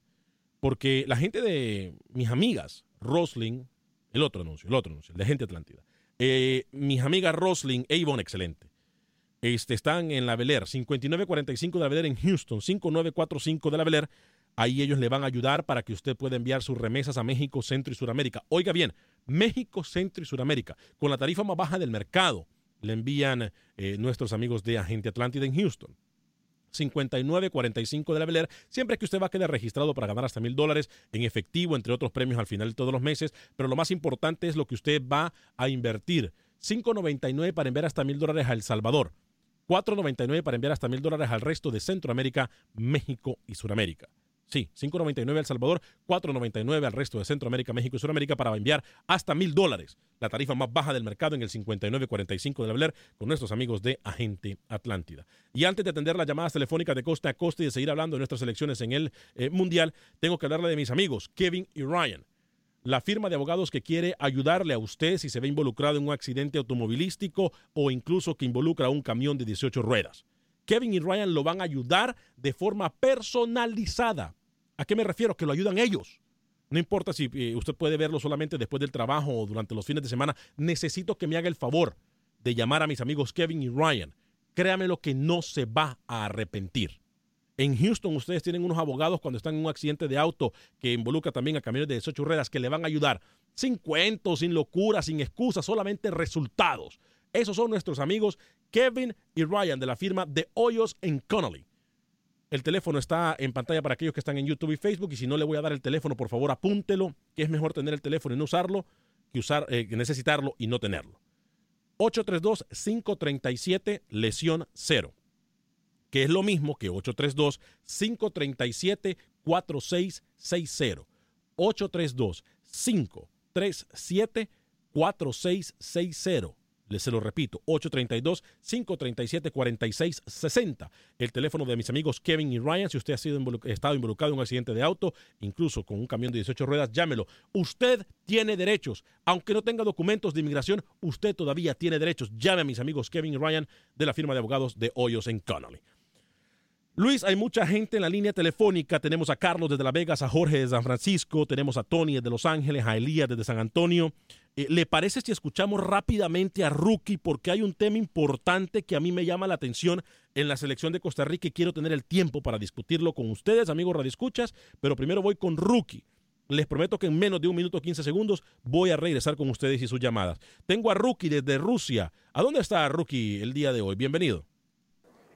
Speaker 6: Porque la gente de mis amigas, Rosling, el otro anuncio, el otro anuncio, el de Agente Atlántida. Eh, mis amigas Rosling e excelente. Este, están en la Bel Air, 5945 de la Bel Air en Houston, 5945 de la Bel Air. Ahí ellos le van a ayudar para que usted pueda enviar sus remesas a México, Centro y Suramérica. Oiga bien, México, Centro y Suramérica, con la tarifa más baja del mercado, le envían eh, nuestros amigos de Agente Atlántida en Houston. 5945 de la Bel Air, siempre que usted va a quedar registrado para ganar hasta mil dólares en efectivo, entre otros premios al final de todos los meses, pero lo más importante es lo que usted va a invertir. 5.99 para enviar hasta mil dólares a El Salvador, 4.99 para enviar hasta mil dólares al resto de Centroamérica, México y Suramérica. Sí, 5.99 a El Salvador, 4.99 al resto de Centroamérica, México y Suramérica para enviar hasta mil dólares. La tarifa más baja del mercado en el 59.45 de la Bel Air con nuestros amigos de Agente Atlántida. Y antes de atender las llamadas telefónicas de costa a costa y de seguir hablando de nuestras elecciones en el eh, Mundial, tengo que hablarle de mis amigos Kevin y Ryan. La firma de abogados que quiere ayudarle a usted si se ve involucrado en un accidente automovilístico o incluso que involucra a un camión de 18 ruedas. Kevin y Ryan lo van a ayudar de forma personalizada. ¿A qué me refiero? Que lo ayudan ellos. No importa si eh, usted puede verlo solamente después del trabajo o durante los fines de semana. Necesito que me haga el favor de llamar a mis amigos Kevin y Ryan. Créame lo que no se va a arrepentir. En Houston ustedes tienen unos abogados cuando están en un accidente de auto que involucra también a camiones de 18 ruedas que le van a ayudar sin cuentos, sin locura, sin excusas, solamente resultados. Esos son nuestros amigos Kevin y Ryan de la firma de Hoyos en Connolly. El teléfono está en pantalla para aquellos que están en YouTube y Facebook y si no le voy a dar el teléfono, por favor apúntelo, que es mejor tener el teléfono y no usarlo que, usar, eh, necesitarlo y no tenerlo. 832-537 lesión 0 que es lo mismo que 832-537-4660. 832-537-4660. Les se lo repito, 832-537-4660. El teléfono de mis amigos Kevin y Ryan. Si usted ha sido estado involucrado en un accidente de auto, incluso con un camión de 18 ruedas, llámelo. Usted tiene derechos. Aunque no tenga documentos de inmigración, usted todavía tiene derechos. Llame a mis amigos Kevin y Ryan de la firma de abogados de Hoyos en Connolly. Luis, hay mucha gente en la línea telefónica. Tenemos a Carlos desde Las Vegas, a Jorge desde San Francisco, tenemos a Tony desde Los Ángeles, a Elías desde San Antonio. Eh, ¿Le parece si escuchamos rápidamente a Rookie? Porque hay un tema importante que a mí me llama la atención en la selección de Costa Rica y quiero tener el tiempo para discutirlo con ustedes, amigos radioescuchas. Pero primero voy con Rookie. Les prometo que en menos de un minuto 15 segundos voy a regresar con ustedes y sus llamadas. Tengo a Rookie desde Rusia. ¿A dónde está Rookie el día de hoy? Bienvenido.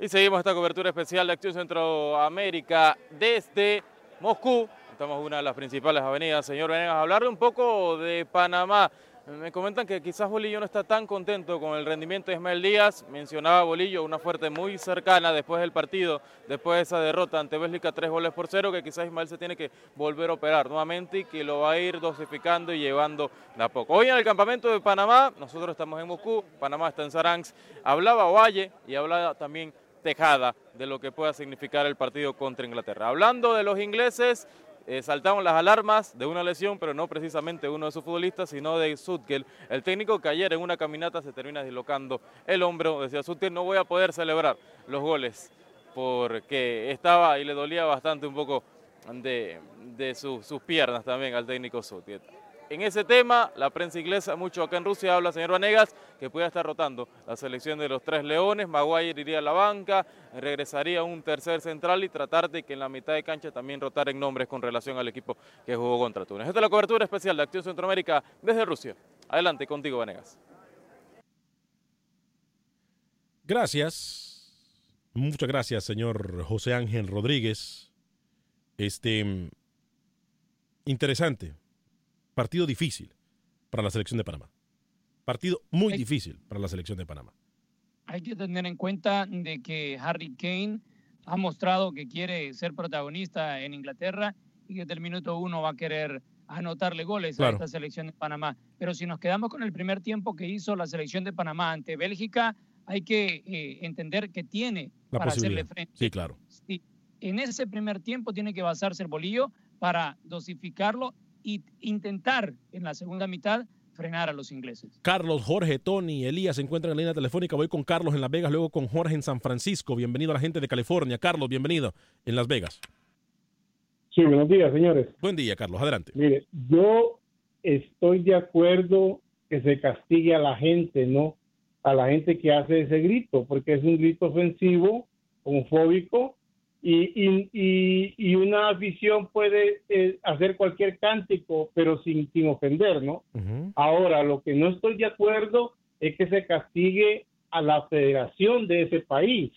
Speaker 14: Y seguimos esta cobertura especial de Acción Centroamérica desde Moscú. Estamos en una de las principales avenidas. Señor Venegas, hablarle un poco de Panamá. Me comentan que quizás Bolillo no está tan contento con el rendimiento de Ismael Díaz. Mencionaba Bolillo una fuerte muy cercana después del partido, después de esa derrota ante Bélgica, tres goles por cero, que quizás Ismael se tiene que volver a operar nuevamente y que lo va a ir dosificando y llevando de a poco. Hoy en el campamento de Panamá, nosotros estamos en Moscú, Panamá está en Saransk, hablaba Valle y hablaba también Tejada de lo que pueda significar el partido contra Inglaterra. Hablando de los ingleses, eh, saltaron las alarmas de una lesión, pero no precisamente uno de sus futbolistas, sino de Sutkel, el técnico que ayer en una caminata se termina dislocando el hombro. Decía Sutkel, no voy a poder celebrar los goles porque estaba y le dolía bastante un poco de, sus piernas también al técnico Sutkel en ese tema. La prensa inglesa, mucho acá en Rusia, habla, señor Vanegas, que puede estar rotando la selección de los tres leones. Maguire iría a la banca, regresaría un tercer central y tratar de que en la mitad de cancha también rotar en nombres con relación al equipo que jugó contra Túnez. Esta es la cobertura especial de Acción Centroamérica desde Rusia. Adelante contigo, Vanegas.
Speaker 6: Gracias. Muchas gracias, señor José Ángel Rodríguez. Este interesante partido difícil para la selección de Panamá. Partido muy difícil para la selección de Panamá.
Speaker 8: Hay que tener en cuenta de que Harry Kane ha mostrado que quiere ser protagonista en Inglaterra y que desde el minuto uno va a querer anotarle goles a esta selección de Panamá. Pero si nos quedamos con el primer tiempo que hizo la selección de Panamá ante Bélgica, hay que eh, entender que tiene para hacerle frente.
Speaker 6: Sí, claro.
Speaker 8: En ese primer tiempo tiene que basarse el bolillo para dosificarlo y intentar en la segunda mitad frenar a los ingleses.
Speaker 6: Carlos, Jorge, Tony, Elías se encuentran en la línea telefónica. Voy con Carlos en Las Vegas, luego con Jorge en San Francisco. Bienvenido a la gente de California. Carlos, bienvenido en Las Vegas.
Speaker 12: Sí, buenos días, señores.
Speaker 6: Buen día, Carlos. Adelante.
Speaker 12: Mire, yo estoy de acuerdo que se castigue a la gente, ¿no? A la gente que hace ese grito, porque es un grito ofensivo, homofóbico, y, y, y, una afición puede eh, hacer cualquier cántico, pero sin, sin ofender, ¿no? Ahora, lo que no estoy de acuerdo es que se castigue a la federación de ese país,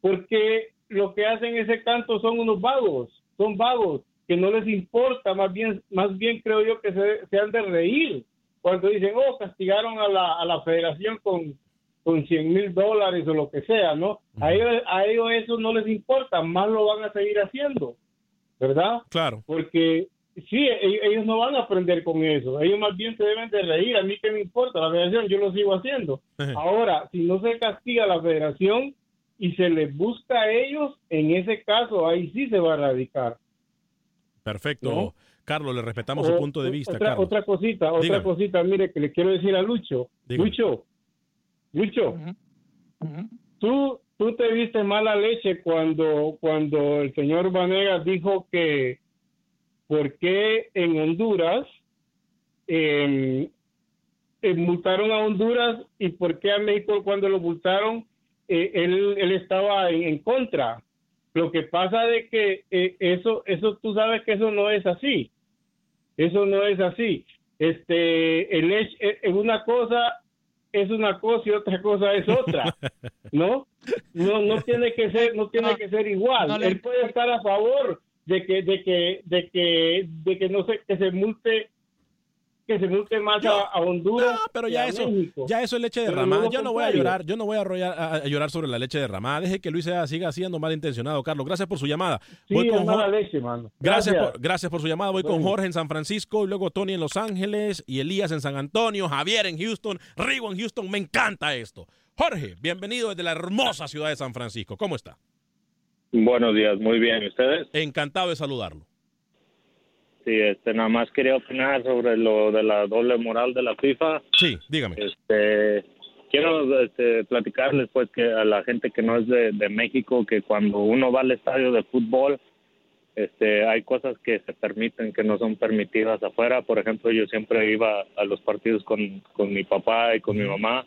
Speaker 12: porque lo que hacen ese canto son unos vagos, son vagos, que no les importa, más bien, más bien creo yo que se, se han de reír cuando dicen, oh, castigaron a la, a la federación con, con 100 mil dólares o lo que sea, ¿no? a, ellos, a ellos eso no les importa, más lo van a seguir haciendo, ¿verdad?
Speaker 6: Claro.
Speaker 12: Porque sí, e, ellos no van a aprender con eso, ellos más bien se deben de reír, a mí que me importa, la federación, yo lo sigo haciendo. Ahora, si no se castiga a la federación y se les busca a ellos, en ese caso ahí sí se va a erradicar.
Speaker 6: Perfecto. Carlos, le respetamos su punto de vista.
Speaker 12: Otra, otra cosita, otra cosita, mire, que le quiero decir a Lucho. Lucho, Lucho, tú, tú te viste mala leche cuando, cuando el señor Vanegas dijo que por qué en Honduras eh, multaron a Honduras y por qué a México cuando lo multaron eh, él, él, estaba en, contra. Lo que pasa de que eh, eso, eso tú sabes que eso no es así. Eso no es así. Este, el, es una cosa es una cosa y otra cosa es otra, ¿no? No, no tiene que ser, no tiene que ser igual. Él puede estar a favor de que, de que, de que, de que no se, que se multe que se multe más a, Honduras.
Speaker 6: No, pero ya eso, ya eso es leche derramada. Yo no voy a llorar, yo no voy a, a, llorar sobre la leche derramada. Deje que Luis siga siendo malintencionado, Carlos. Gracias por su llamada.
Speaker 12: Voy con
Speaker 6: leche, Gracias, por, gracias por su llamada. Voy con Jorge en San Francisco, y luego Tony en Los Ángeles y Elías en San Antonio, Javier en Houston, Rigo en Houston. Me encanta esto. Jorge, bienvenido desde la hermosa ciudad de San Francisco. ¿Cómo está?
Speaker 15: Buenos días, muy bien. ustedes?
Speaker 6: Encantado de saludarlo.
Speaker 15: Sí, este, nada más quería opinar sobre lo de la doble moral de la FIFA.
Speaker 6: Sí, dígame.
Speaker 15: Este, quiero este, platicarles, pues, que a la gente que no es de, México, que cuando uno va al estadio de fútbol, este, hay cosas que se permiten que no son permitidas afuera. Por ejemplo, yo siempre iba a los partidos con, con mi papá y con mi mamá.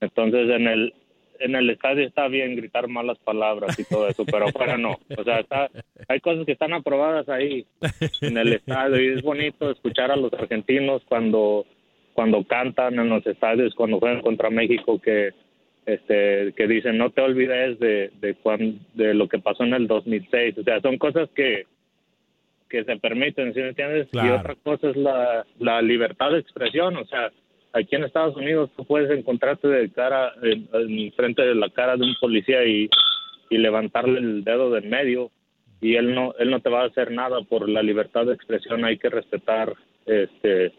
Speaker 15: Entonces, en el en el estadio está bien gritar malas palabras y todo eso, pero afuera no. O sea, está, hay cosas que están aprobadas ahí en el estadio y es bonito escuchar a los argentinos cuando cuando cantan en los estadios, cuando juegan contra México que este que dicen no te olvides de de, cuan- de lo que pasó en el 2006. O sea, son cosas que que se permiten, ¿sí me entiendes? Y otra cosa es la, la libertad de expresión, o sea, aquí en Estados Unidos tú puedes encontrarte de cara, en, en frente de la cara de un policía y, y levantarle el dedo del medio y él no, él no te va a hacer nada por la libertad de expresión, hay que respetar este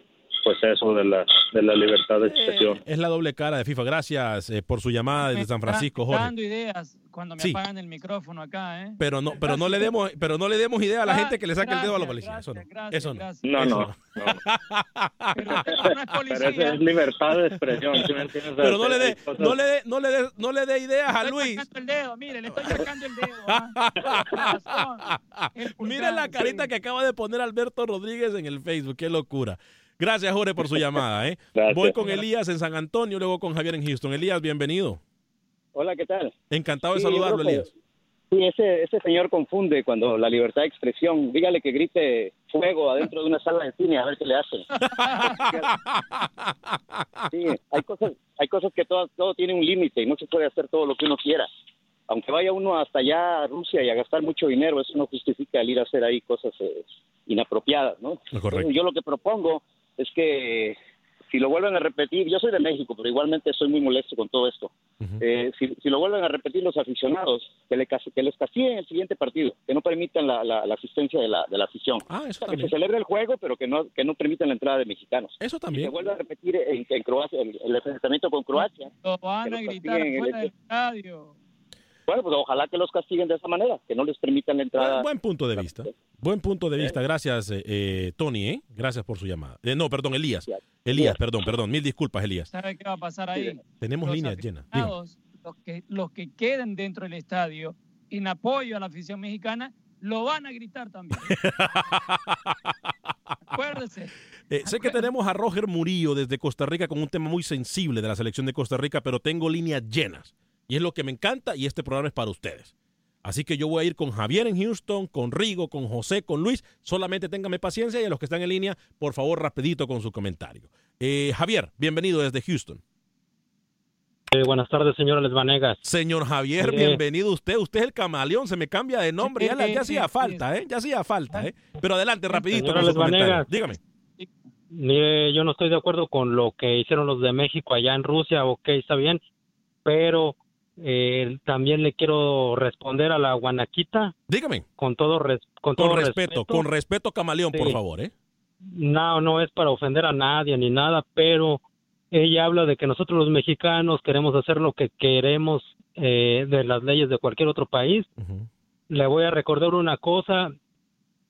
Speaker 15: pues eso de la, de la libertad de expresión.
Speaker 6: Es la doble cara de FIFA. Gracias eh, por su llamada desde San Francisco, Jorge.
Speaker 8: dando ideas cuando me
Speaker 6: Sí.
Speaker 8: apagan el micrófono acá, ¿eh?
Speaker 6: Pero no, pero no le demos, pero no le demos idea a la gente que le saque el dedo a la policía. Eso no.
Speaker 8: gracias,
Speaker 6: Eso no.
Speaker 8: gracias.
Speaker 15: No,
Speaker 6: Eso
Speaker 15: no, Pero eso es libertad de expresión, ¿sí me entiendes? O sea,
Speaker 6: Pero no le dé, no le dé, no le dé, no le dé ideas a
Speaker 8: Estoy
Speaker 6: Luis.
Speaker 8: sacando el dedo, mire, le estoy sacando el dedo. ¿ah?
Speaker 6: Mira la carita que acaba de poner Alberto Rodríguez en el Facebook, qué locura. Gracias, Jorge, por su llamada. ¿eh?
Speaker 16: Gracias.
Speaker 6: Voy con Elías en San Antonio, luego con Javier en Houston. Elías, bienvenido.
Speaker 16: Hola, ¿qué tal?
Speaker 6: Encantado de
Speaker 16: Sí,
Speaker 6: saludarlo,
Speaker 16: que-
Speaker 6: Elías.
Speaker 16: Sí, ese, ese señor confunde cuando la libertad de expresión. Dígale que grite fuego adentro de una sala de cine a ver qué le hace. Sí, hay cosas, hay cosas que todo, todo tiene un límite y no se puede hacer todo lo que uno quiera. Aunque vaya uno hasta allá a Rusia y a gastar mucho dinero, eso no justifica el ir a hacer ahí cosas eh, inapropiadas, ¿no? Entonces, yo lo que propongo es que si lo vuelven a repetir, yo soy de México, pero igualmente soy muy molesto con todo esto. Eh, si, si lo vuelven a repetir los aficionados, que, le, que les castiguen el siguiente partido, que no permitan la, la- la asistencia de la, de la afición.
Speaker 6: Ah,
Speaker 16: O sea, que se celebre el juego, pero que no, que no permitan la entrada de mexicanos.
Speaker 6: Eso
Speaker 16: también. Si se vuelve a repetir en, en Croacia, el, el enfrentamiento con Croacia.
Speaker 8: Lo van a gritar fuera
Speaker 16: el-
Speaker 8: del estadio.
Speaker 16: Bueno, pues ojalá que los castiguen de esa manera, que no les permitan la entrada.
Speaker 6: Buen, buen punto de vista. Buen punto de vista. Gracias, eh, eh, Tony. ¿eh? Gracias por su llamada. Eh, no, perdón, Elías. Elías, perdón, perdón. Mil disculpas, Elías.
Speaker 8: ¿Sabe qué va a pasar ahí?
Speaker 6: Tenemos
Speaker 8: Los
Speaker 6: líneas llenas.
Speaker 8: Los que, los que queden dentro del estadio en apoyo a la afición mexicana, lo van a gritar también. Acuérdese.
Speaker 6: Eh, sé que tenemos a Roger Murillo desde Costa Rica con un tema muy sensible de la selección de Costa Rica, pero tengo líneas llenas. Y es lo que me encanta y este programa es para ustedes. Así que yo voy a ir con Javier en Houston, con Rigo, con José, con Luis. Solamente téngame paciencia y a los que están en línea, por favor, rapidito con su comentario. Eh, Javier, bienvenido desde Houston.
Speaker 17: Eh, buenas tardes, señor Les Vanegas.
Speaker 6: Señor Javier,
Speaker 17: Eh,
Speaker 6: bienvenido usted. Usted es el camaleón, se me cambia de nombre. Ya, la- ya hacía falta, ¿eh? Ya hacía falta, ¿eh? Pero adelante, rapidito con su comentario. Dígame.
Speaker 17: Mire, yo no estoy de acuerdo con lo que hicieron los de México allá en Rusia, ok, está bien, pero eh, también le quiero responder a la guanaquita.
Speaker 6: Dígame.
Speaker 17: Con todo, res- con
Speaker 6: Con
Speaker 17: todo
Speaker 6: respeto, con respeto, camaleón, por favor, ¿eh?
Speaker 17: No, no es para ofender a nadie ni nada, pero ella habla de que nosotros los mexicanos queremos hacer lo que queremos eh, de las leyes de cualquier otro país. Le voy a recordar una cosa.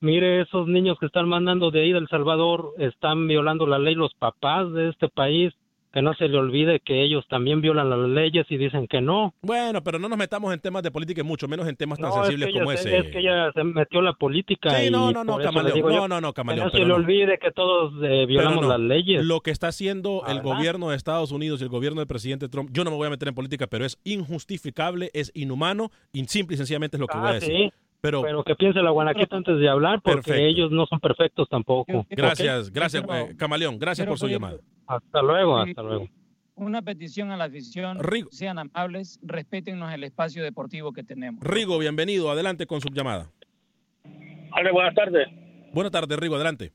Speaker 17: Mire, esos niños que están mandando de ahí del Salvador están violando la ley los papás de este país. Que no se le olvide que ellos también violan las leyes y dicen que no.
Speaker 6: Bueno, pero no nos metamos en temas de política y mucho menos en temas tan
Speaker 17: No, es
Speaker 6: sensibles
Speaker 17: que ella
Speaker 6: como
Speaker 17: se-
Speaker 6: ese.
Speaker 17: Es que ella se metió en la política.
Speaker 6: Sí,
Speaker 17: y
Speaker 6: no, no, no, camaleón. No,
Speaker 17: que se
Speaker 6: pero
Speaker 17: le
Speaker 6: no.
Speaker 17: olvide que todos eh, violamos las leyes.
Speaker 6: Lo que está haciendo el gobierno de Estados Unidos y el gobierno del presidente Trump, yo no me voy a meter en política, pero es injustificable, es inhumano y simple y sencillamente es lo que voy a
Speaker 17: Ah,
Speaker 6: decir.
Speaker 17: sí.
Speaker 6: Pero,
Speaker 17: que piense la guanaquita antes de hablar, porque
Speaker 6: Perfecto.
Speaker 17: ellos no son perfectos tampoco.
Speaker 6: gracias, gracias, eh, camaleón, gracias por su llamada.
Speaker 17: Hasta luego, hasta luego.
Speaker 8: Una petición a la afición, sean amables, respétennos el espacio deportivo que tenemos.
Speaker 6: Rigo, bienvenido, adelante con su llamada.
Speaker 18: Hola, buenas tardes.
Speaker 6: Buenas tardes, Rigo, adelante.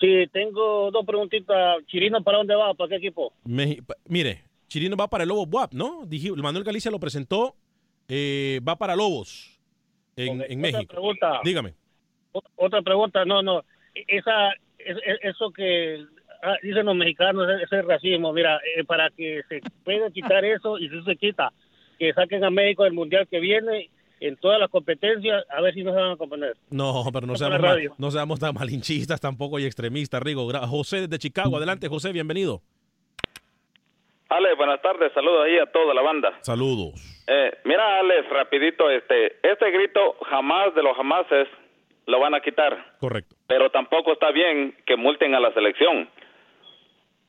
Speaker 18: Sí, tengo dos preguntitas. Chirino, ¿para dónde va? ¿Para qué equipo?
Speaker 6: Mire, Chirino va para el Lobo Buap, ¿no? Dije, Manuel Galicia lo presentó, eh, va para Lobos en, en
Speaker 18: Otra
Speaker 6: México.
Speaker 18: pregunta.
Speaker 6: Dígame.
Speaker 18: Otra pregunta. No, no. Esa, es- es- eso que ah, dicen los mexicanos, ese racismo. Mira, eh, para que se pueda quitar eso, y si se quita, que saquen a México del mundial que viene en todas las competencias, a ver si no se van a componer.
Speaker 6: No, pero no seamos, mal- no seamos tan malinchistas tampoco y extremistas, Rigo. José desde Chicago, adelante, José, bienvenido.
Speaker 19: Ale, buenas tardes, saludos ahí a toda la banda.
Speaker 6: Saludos.
Speaker 19: Eh, mira, Alex, rapidito, este, este grito jamás de los jamases lo van a quitar,
Speaker 6: Correcto.
Speaker 19: pero tampoco está bien que multen a la selección.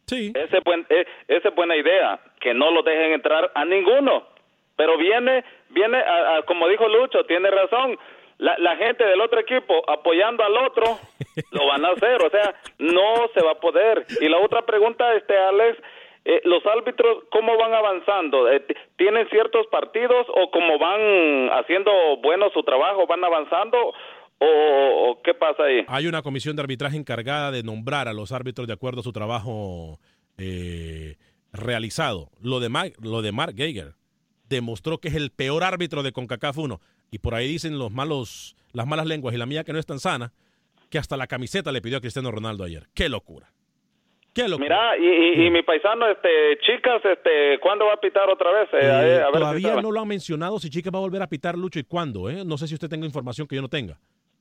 Speaker 6: Sí.
Speaker 19: Ese es buen, eh, esa es buena idea, que no lo dejen entrar a ninguno. Pero viene, viene, a- a- como dijo Lucho, tiene razón. La, la gente del otro equipo apoyando al otro lo van a hacer, o sea, no se va a poder. Y la otra pregunta, este Alex, eh, los árbitros, ¿cómo van avanzando? Eh, ¿Tienen ciertos partidos o como van haciendo bueno su trabajo, van avanzando o, qué pasa ahí?
Speaker 6: Hay una comisión de arbitraje encargada de nombrar a los árbitros de acuerdo a su trabajo eh, realizado. Lo de, Mike- lo de Mark Geiger demostró que es el peor árbitro de CONCACAF 1. Y por ahí dicen los malos, las malas lenguas y la mía que no es tan sana, que hasta la camiseta le pidió a Cristiano Ronaldo ayer. ¡Qué locura! ¡Qué!
Speaker 19: Mira, y, y- y mi paisano, este, chicas, este, ¿cuándo va a pitar otra vez? Eh,
Speaker 6: Eh,
Speaker 19: a ver- a ver si
Speaker 6: todavía no lo han mencionado si Chica va a volver a pitar Lucho y cuándo. ¿eh? No sé si usted tenga información que yo no tenga.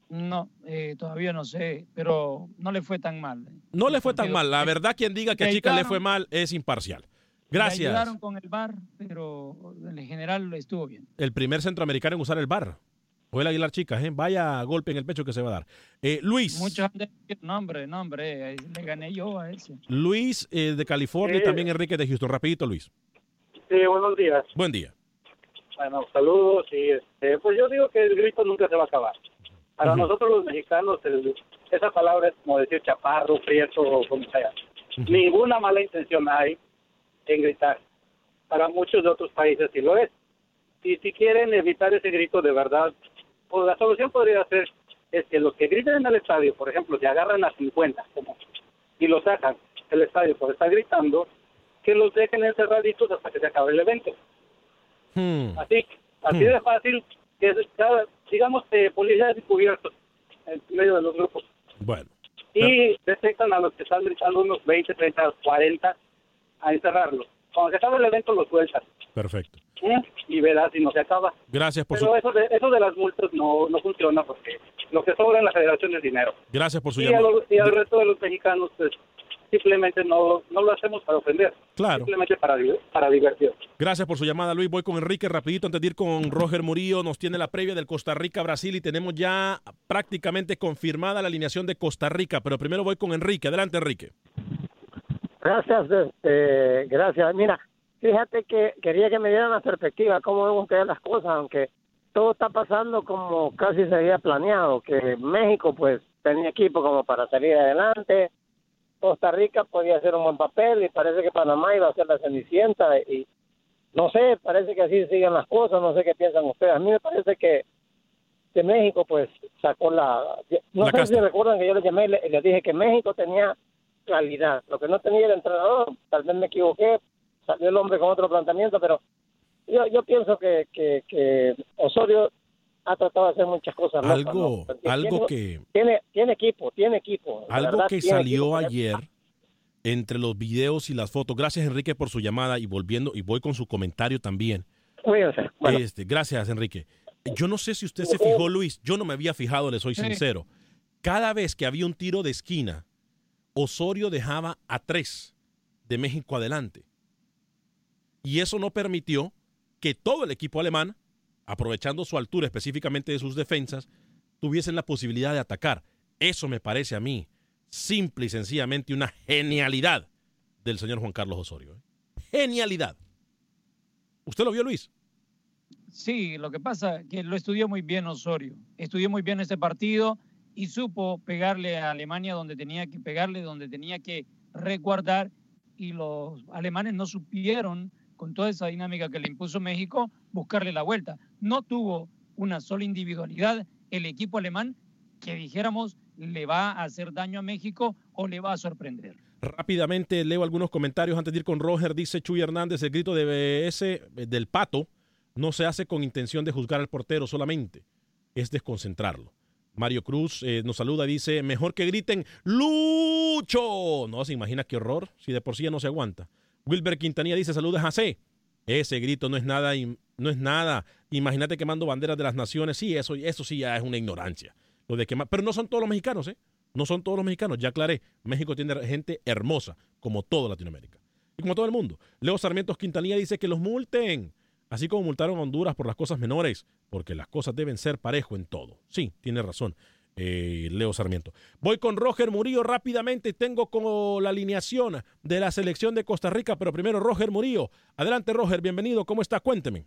Speaker 8: No, eh, todavía no sé, pero no le fue tan mal.
Speaker 6: No le fue tan
Speaker 8: Porque-
Speaker 6: mal. La verdad, quien diga que a
Speaker 8: le
Speaker 6: Chica le fue mal es imparcial.
Speaker 8: Le
Speaker 6: Gracias.
Speaker 8: ayudaron con el bar, pero en general estuvo bien.
Speaker 6: El primer centroamericano en usar el bar. Fue el Aguilar Chicas, ¿eh? Vaya golpe en el pecho que se va a dar. Eh, Luis.
Speaker 8: Muchos han de decir, nombre, nombre, le gané yo a ese.
Speaker 6: Luis eh, de California y también Enrique de Houston. Rapidito, Luis.
Speaker 18: Sí, buenos días.
Speaker 6: Buen día.
Speaker 18: Bueno, saludos y este, pues yo digo que el grito nunca se va a acabar. Para nosotros los mexicanos, el- esa palabra es como decir chaparro, prieto o como sea. Ninguna mala intención hay en gritar. Para muchos de otros países sí lo es. Y si quieren evitar ese grito de verdad, pues la solución podría ser es que los que griten en el estadio, por ejemplo, si agarran a 50 como, y los sacan del estadio por estar gritando, que los dejen encerraditos hasta que se acabe el evento.
Speaker 6: Hmm.
Speaker 18: Así, así de fácil, que cada, digamos, eh, policías encubiertos en medio de los grupos.
Speaker 6: Bueno.
Speaker 18: Y detectan a los que están gritando unos 20, 30, 40 a encerrarlos. Cuando se acabe el evento los sueltan.
Speaker 6: Perfecto.
Speaker 18: ¿eh? Y verás si no se acaba.
Speaker 6: Gracias por
Speaker 18: Pero
Speaker 6: su,
Speaker 18: eso de, eso de las multas no, no funciona porque lo que sobra en la federación es dinero.
Speaker 6: gracias por su
Speaker 18: Y,
Speaker 6: llamada.
Speaker 18: lo- y al resto de los mexicanos, pues simplemente no, no lo hacemos para ofender.
Speaker 6: Claro.
Speaker 18: Simplemente para, para divertir.
Speaker 6: Gracias por su llamada, Luis. Voy con Enrique rapidito antes de ir con Roger Murillo. Nos tiene la previa del Costa Rica-Brasil y tenemos ya prácticamente confirmada la alineación de Costa Rica. Pero primero voy con Enrique. Adelante, Enrique.
Speaker 17: Gracias, este, gracias. Mira, fíjate que quería que me dieran la perspectiva, cómo ven ustedes las cosas, aunque todo está pasando como casi se había planeado, que México pues tenía equipo como para salir adelante, Costa Rica podía hacer un buen papel y parece que Panamá iba a ser la cenicienta y no sé, parece que así siguen las cosas, no sé qué piensan ustedes. A mí me parece que, que México pues sacó la... No
Speaker 6: La
Speaker 17: sé
Speaker 6: casta.
Speaker 17: si recuerdan que yo les llamé y les dije que México tenía calidad. Lo que no tenía el entrenador, tal vez me equivoqué, salió el hombre con otro planteamiento, pero yo, yo pienso que, que, que Osorio ha tratado de hacer muchas cosas. locas,
Speaker 6: Algo, algo
Speaker 17: tiene-
Speaker 6: que,
Speaker 17: Tiene, tiene equipo, tiene equipo.
Speaker 6: Algo
Speaker 17: verdad,
Speaker 6: que salió
Speaker 17: equipo.
Speaker 6: ayer entre los videos y las fotos. Gracias, Enrique, por su llamada y volviendo, y voy con su comentario también.
Speaker 17: Cuídense. Bueno.
Speaker 6: Este, gracias, Enrique. Yo no sé si usted se fijó, Luis. Yo no me había fijado, le soy sincero. Cada vez que había un tiro de esquina, Osorio dejaba a tres de México adelante. Y eso no permitió que todo el equipo alemán, aprovechando su altura específicamente de sus defensas, tuviesen la posibilidad de atacar. Eso me parece a mí simple y sencillamente una genialidad del señor Juan Carlos Osorio. ¿eh? Genialidad. ¿Usted lo vio, Luis?
Speaker 8: Sí, lo que pasa es que lo estudió muy bien Osorio. Estudió muy bien ese partido y supo pegarle a Alemania donde tenía que pegarle, donde tenía que resguardar. Y los alemanes no supieron, con toda esa dinámica que le impuso México, buscarle la vuelta. No tuvo una sola individualidad el equipo alemán que dijéramos le va a hacer daño a México o le va a sorprender.
Speaker 6: Rápidamente leo algunos comentarios antes de ir con Roger. Dice Chuy Hernández, el grito de BS eh, del pato no se hace con intención de juzgar al portero solamente, es desconcentrarlo. Mario Cruz eh, nos saluda, dice, mejor que griten Lucho. No, se imagina qué horror, si de por sí ya no se aguanta. Wilber Quintanilla dice, saludos a C. Ese grito no es nada, no es nada. Imagínate quemando banderas de las naciones. Sí, eso, eso sí ya es una ignorancia. Lo de quemar, pero no son todos los mexicanos, ¿eh? No son todos los mexicanos, ya aclaré. México tiene gente hermosa, como toda Latinoamérica. Y como todo el mundo. Leo Sarmientos Quintanilla dice que los multen. Así como multaron a Honduras por las cosas menores, porque las cosas deben ser parejo en todo. Sí, tiene razón. eh, Leo Sarmiento. Voy con Roger Murillo rápidamente. Tengo como la alineación de la selección de Costa Rica, pero primero Roger Murillo. Adelante, Roger, bienvenido. ¿Cómo está? Cuénteme.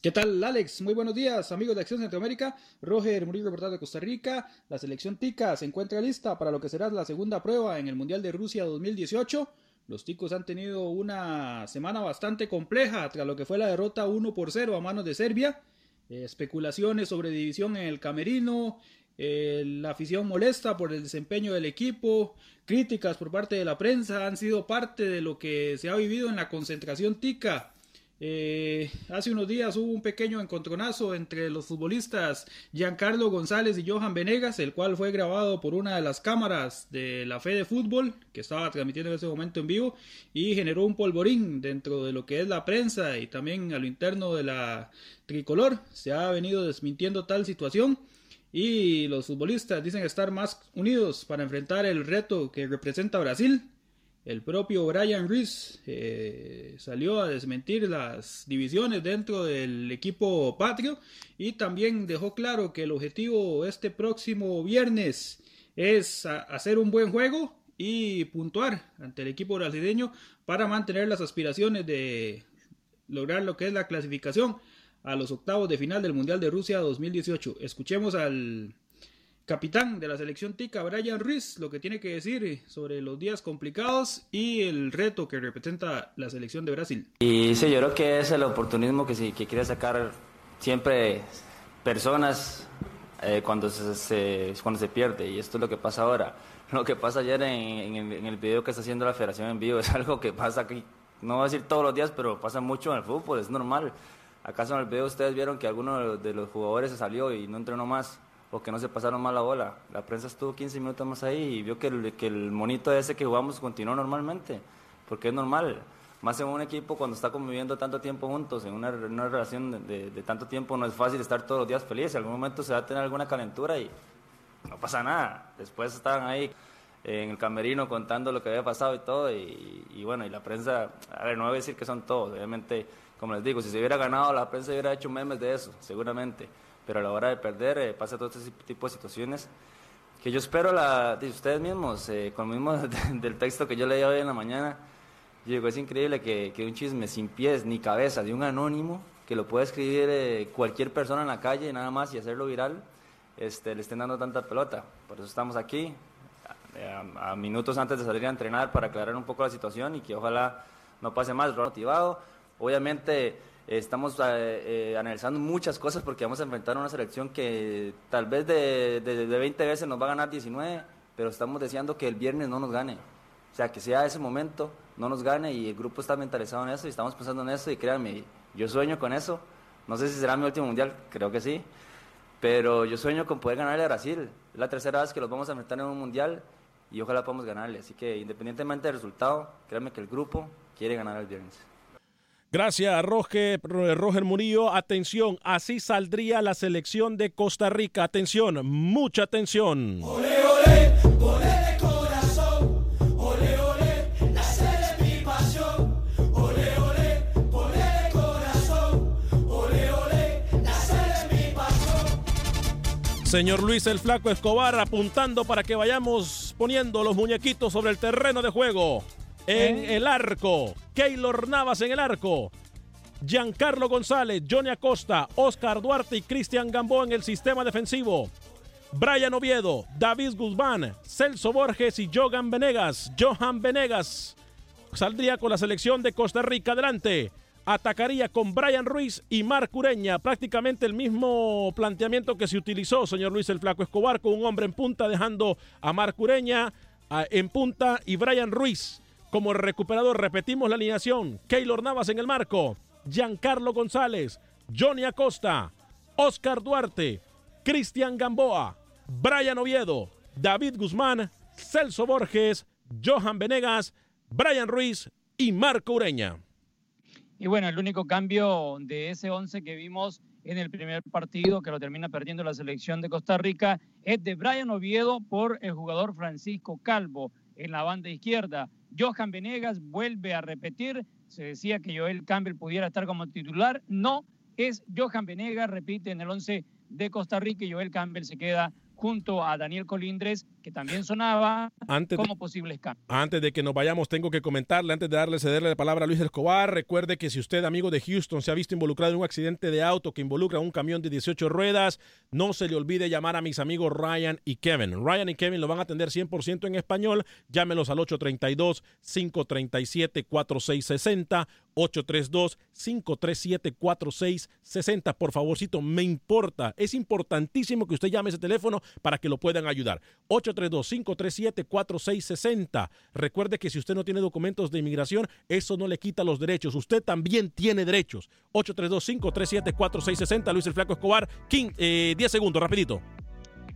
Speaker 20: ¿Qué tal, Alex? Muy buenos días, amigos de Acción Centroamérica. Roger Murillo, reportero de Costa Rica. La selección Tica se encuentra lista para lo que será la segunda prueba en el Mundial de Rusia 2018. Los ticos han tenido una semana bastante compleja tras lo que fue la derrota 1 por 0 a manos de Serbia. Eh, especulaciones sobre división en el camerino, eh, la afición molesta por el desempeño del equipo, críticas por parte de la prensa han sido parte de lo que se ha vivido en la concentración tica. Eh, hace unos días hubo un pequeño encontronazo entre los futbolistas Giancarlo González y Johan Venegas, el cual fue grabado por una de las cámaras de la Fe de Fútbol, que estaba transmitiendo en ese momento en vivo, y generó un polvorín dentro de lo que es la prensa y también a lo interno de la tricolor. Se ha venido desmintiendo tal situación y los futbolistas dicen estar más unidos para enfrentar el reto que representa Brasil. El propio Brian Reese eh, salió a desmentir las divisiones dentro del equipo patrio y también dejó claro que el objetivo este próximo viernes es hacer un buen juego y puntuar ante el equipo brasileño para mantener las aspiraciones de lograr lo que es la clasificación a los octavos de final del Mundial de Rusia 2018. Escuchemos al capitán de la selección tica, Brian Ruiz, lo que tiene que decir sobre los días complicados y el reto que representa la selección de Brasil.
Speaker 21: Y sí, yo creo que es el oportunismo que, que quiere sacar siempre personas eh, cuando, se, cuando se pierde, y esto es lo que pasa ahora. Lo que pasa ayer en, en, en el video que está haciendo la federación en vivo es algo que pasa aquí, no voy a decir todos los días, pero pasa mucho en el fútbol, es normal. ¿Acaso en el video ustedes vieron que alguno de los jugadores se salió y no entrenó más? O que no se pasaron mal la bola. La prensa estuvo 15 minutos más ahí y vio que el, que el monito ese que jugamos continuó normalmente. Porque es normal. Más en un equipo cuando está conviviendo tanto tiempo juntos, en una, relación de, tanto tiempo, no es fácil estar todos los días felices. En algún momento se va a tener alguna calentura y no pasa nada. Después estaban ahí en el camerino contando lo que había pasado y todo. Y, y bueno, y la prensa, a ver, no voy a decir que son todos, obviamente como les digo, si se hubiera ganado, la prensa hubiera hecho memes de eso, seguramente. Pero a la hora de perder, eh, pasa todo este tipo de situaciones que yo espero la, de ustedes mismos, eh, con el mismo del texto que yo leí hoy en la mañana. Yo digo, es increíble que, que, un chisme sin pies ni cabeza de un anónimo, que lo puede escribir eh, cualquier persona en la calle nada más y hacerlo viral, este, le estén dando tanta pelota. Por eso estamos aquí, a, a, minutos antes de salir a entrenar para aclarar un poco la situación y que ojalá no pase más, motivado Obviamente estamos eh, eh, analizando muchas cosas porque vamos a enfrentar una selección que tal vez de, de, de, 20 veces nos va a ganar 19, pero estamos deseando que el viernes no nos gane. O sea, que sea ese momento, no nos gane y el grupo está mentalizado en eso y estamos pensando en eso y créanme, yo sueño con eso. No sé si será mi último mundial, creo que sí. Pero yo sueño con poder ganarle a Brasil. Es la tercera vez que los vamos a enfrentar en un mundial y ojalá podamos ganarle. Así que independientemente del resultado, créanme que el grupo quiere ganar el viernes.
Speaker 6: Gracias, Roger, Roger Murillo. Atención, así saldría la selección de Costa Rica. Atención, mucha atención.
Speaker 22: Es mi pasión.
Speaker 6: Señor Luis el Flaco Escobar apuntando para que vayamos poniendo los muñequitos sobre el terreno de juego. En ¿Eh? el arco, Keylor Navas en el arco. Giancarlo González, Johnny Acosta, Oscar Duarte y Cristian Gamboa en el sistema defensivo. Brian Oviedo, David Guzmán, Celso Borges y Johan Venegas. Johan Venegas saldría con la selección de Costa Rica adelante. Atacaría con Brian Ruiz y Marc Ureña. Prácticamente el mismo planteamiento que se utilizó, señor Luis el Flaco Escobar, con un hombre en punta, dejando a Marc Ureña en punta y Brian Ruiz como recuperador, repetimos la alineación. Keylor Navas en el marco. Giancarlo González. Johnny Acosta. Oscar Duarte. Cristian Gamboa. Brian Oviedo. David Guzmán. Celso Borges. Johan Venegas. Brian Ruiz y Marco Ureña.
Speaker 8: Y bueno, el único cambio de ese 11 que vimos en el primer partido, que lo termina perdiendo la selección de Costa Rica, es de Brian Oviedo por el jugador Francisco Calvo en la banda izquierda. Johan Venegas vuelve a repetir. Se decía que Joel Campbell pudiera estar como titular. No, es Johan Venegas, repite en el 11 de Costa Rica y Joel Campbell se queda junto a Daniel Colindres, que también sonaba
Speaker 6: Antes de-
Speaker 8: como posibles cambios.
Speaker 6: Antes de que nos vayamos, tengo que comentarle, antes de darle, cederle la palabra a Luis Escobar, recuerde que si usted, amigo de Houston, se ha visto involucrado en un accidente de auto que involucra un camión de 18 ruedas, no se le olvide llamar a mis amigos Ryan y Kevin. Ryan y Kevin lo van a atender 100% en español. Llámelos al 832-537-4660. 832-537-4660. Por favorcito, me importa. Es importantísimo que usted llame ese teléfono para que lo puedan ayudar. 832-537-4660. Recuerde que si usted no tiene documentos de inmigración, eso no le quita los derechos. Usted también tiene derechos. 832-537-4660. Luis el Flaco Escobar. Eh, 10 segundos, rapidito.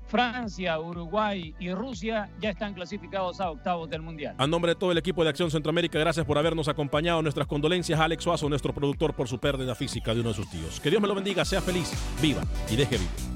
Speaker 8: Francia, Uruguay y Rusia ya están clasificados a octavos del Mundial.
Speaker 6: A nombre de todo el equipo de Acción Centroamérica, gracias por habernos acompañado. Nuestras condolencias a Alex Suazo, nuestro productor, por su pérdida física de uno de sus tíos. Que Dios me lo bendiga, sea feliz, viva y deje vivir.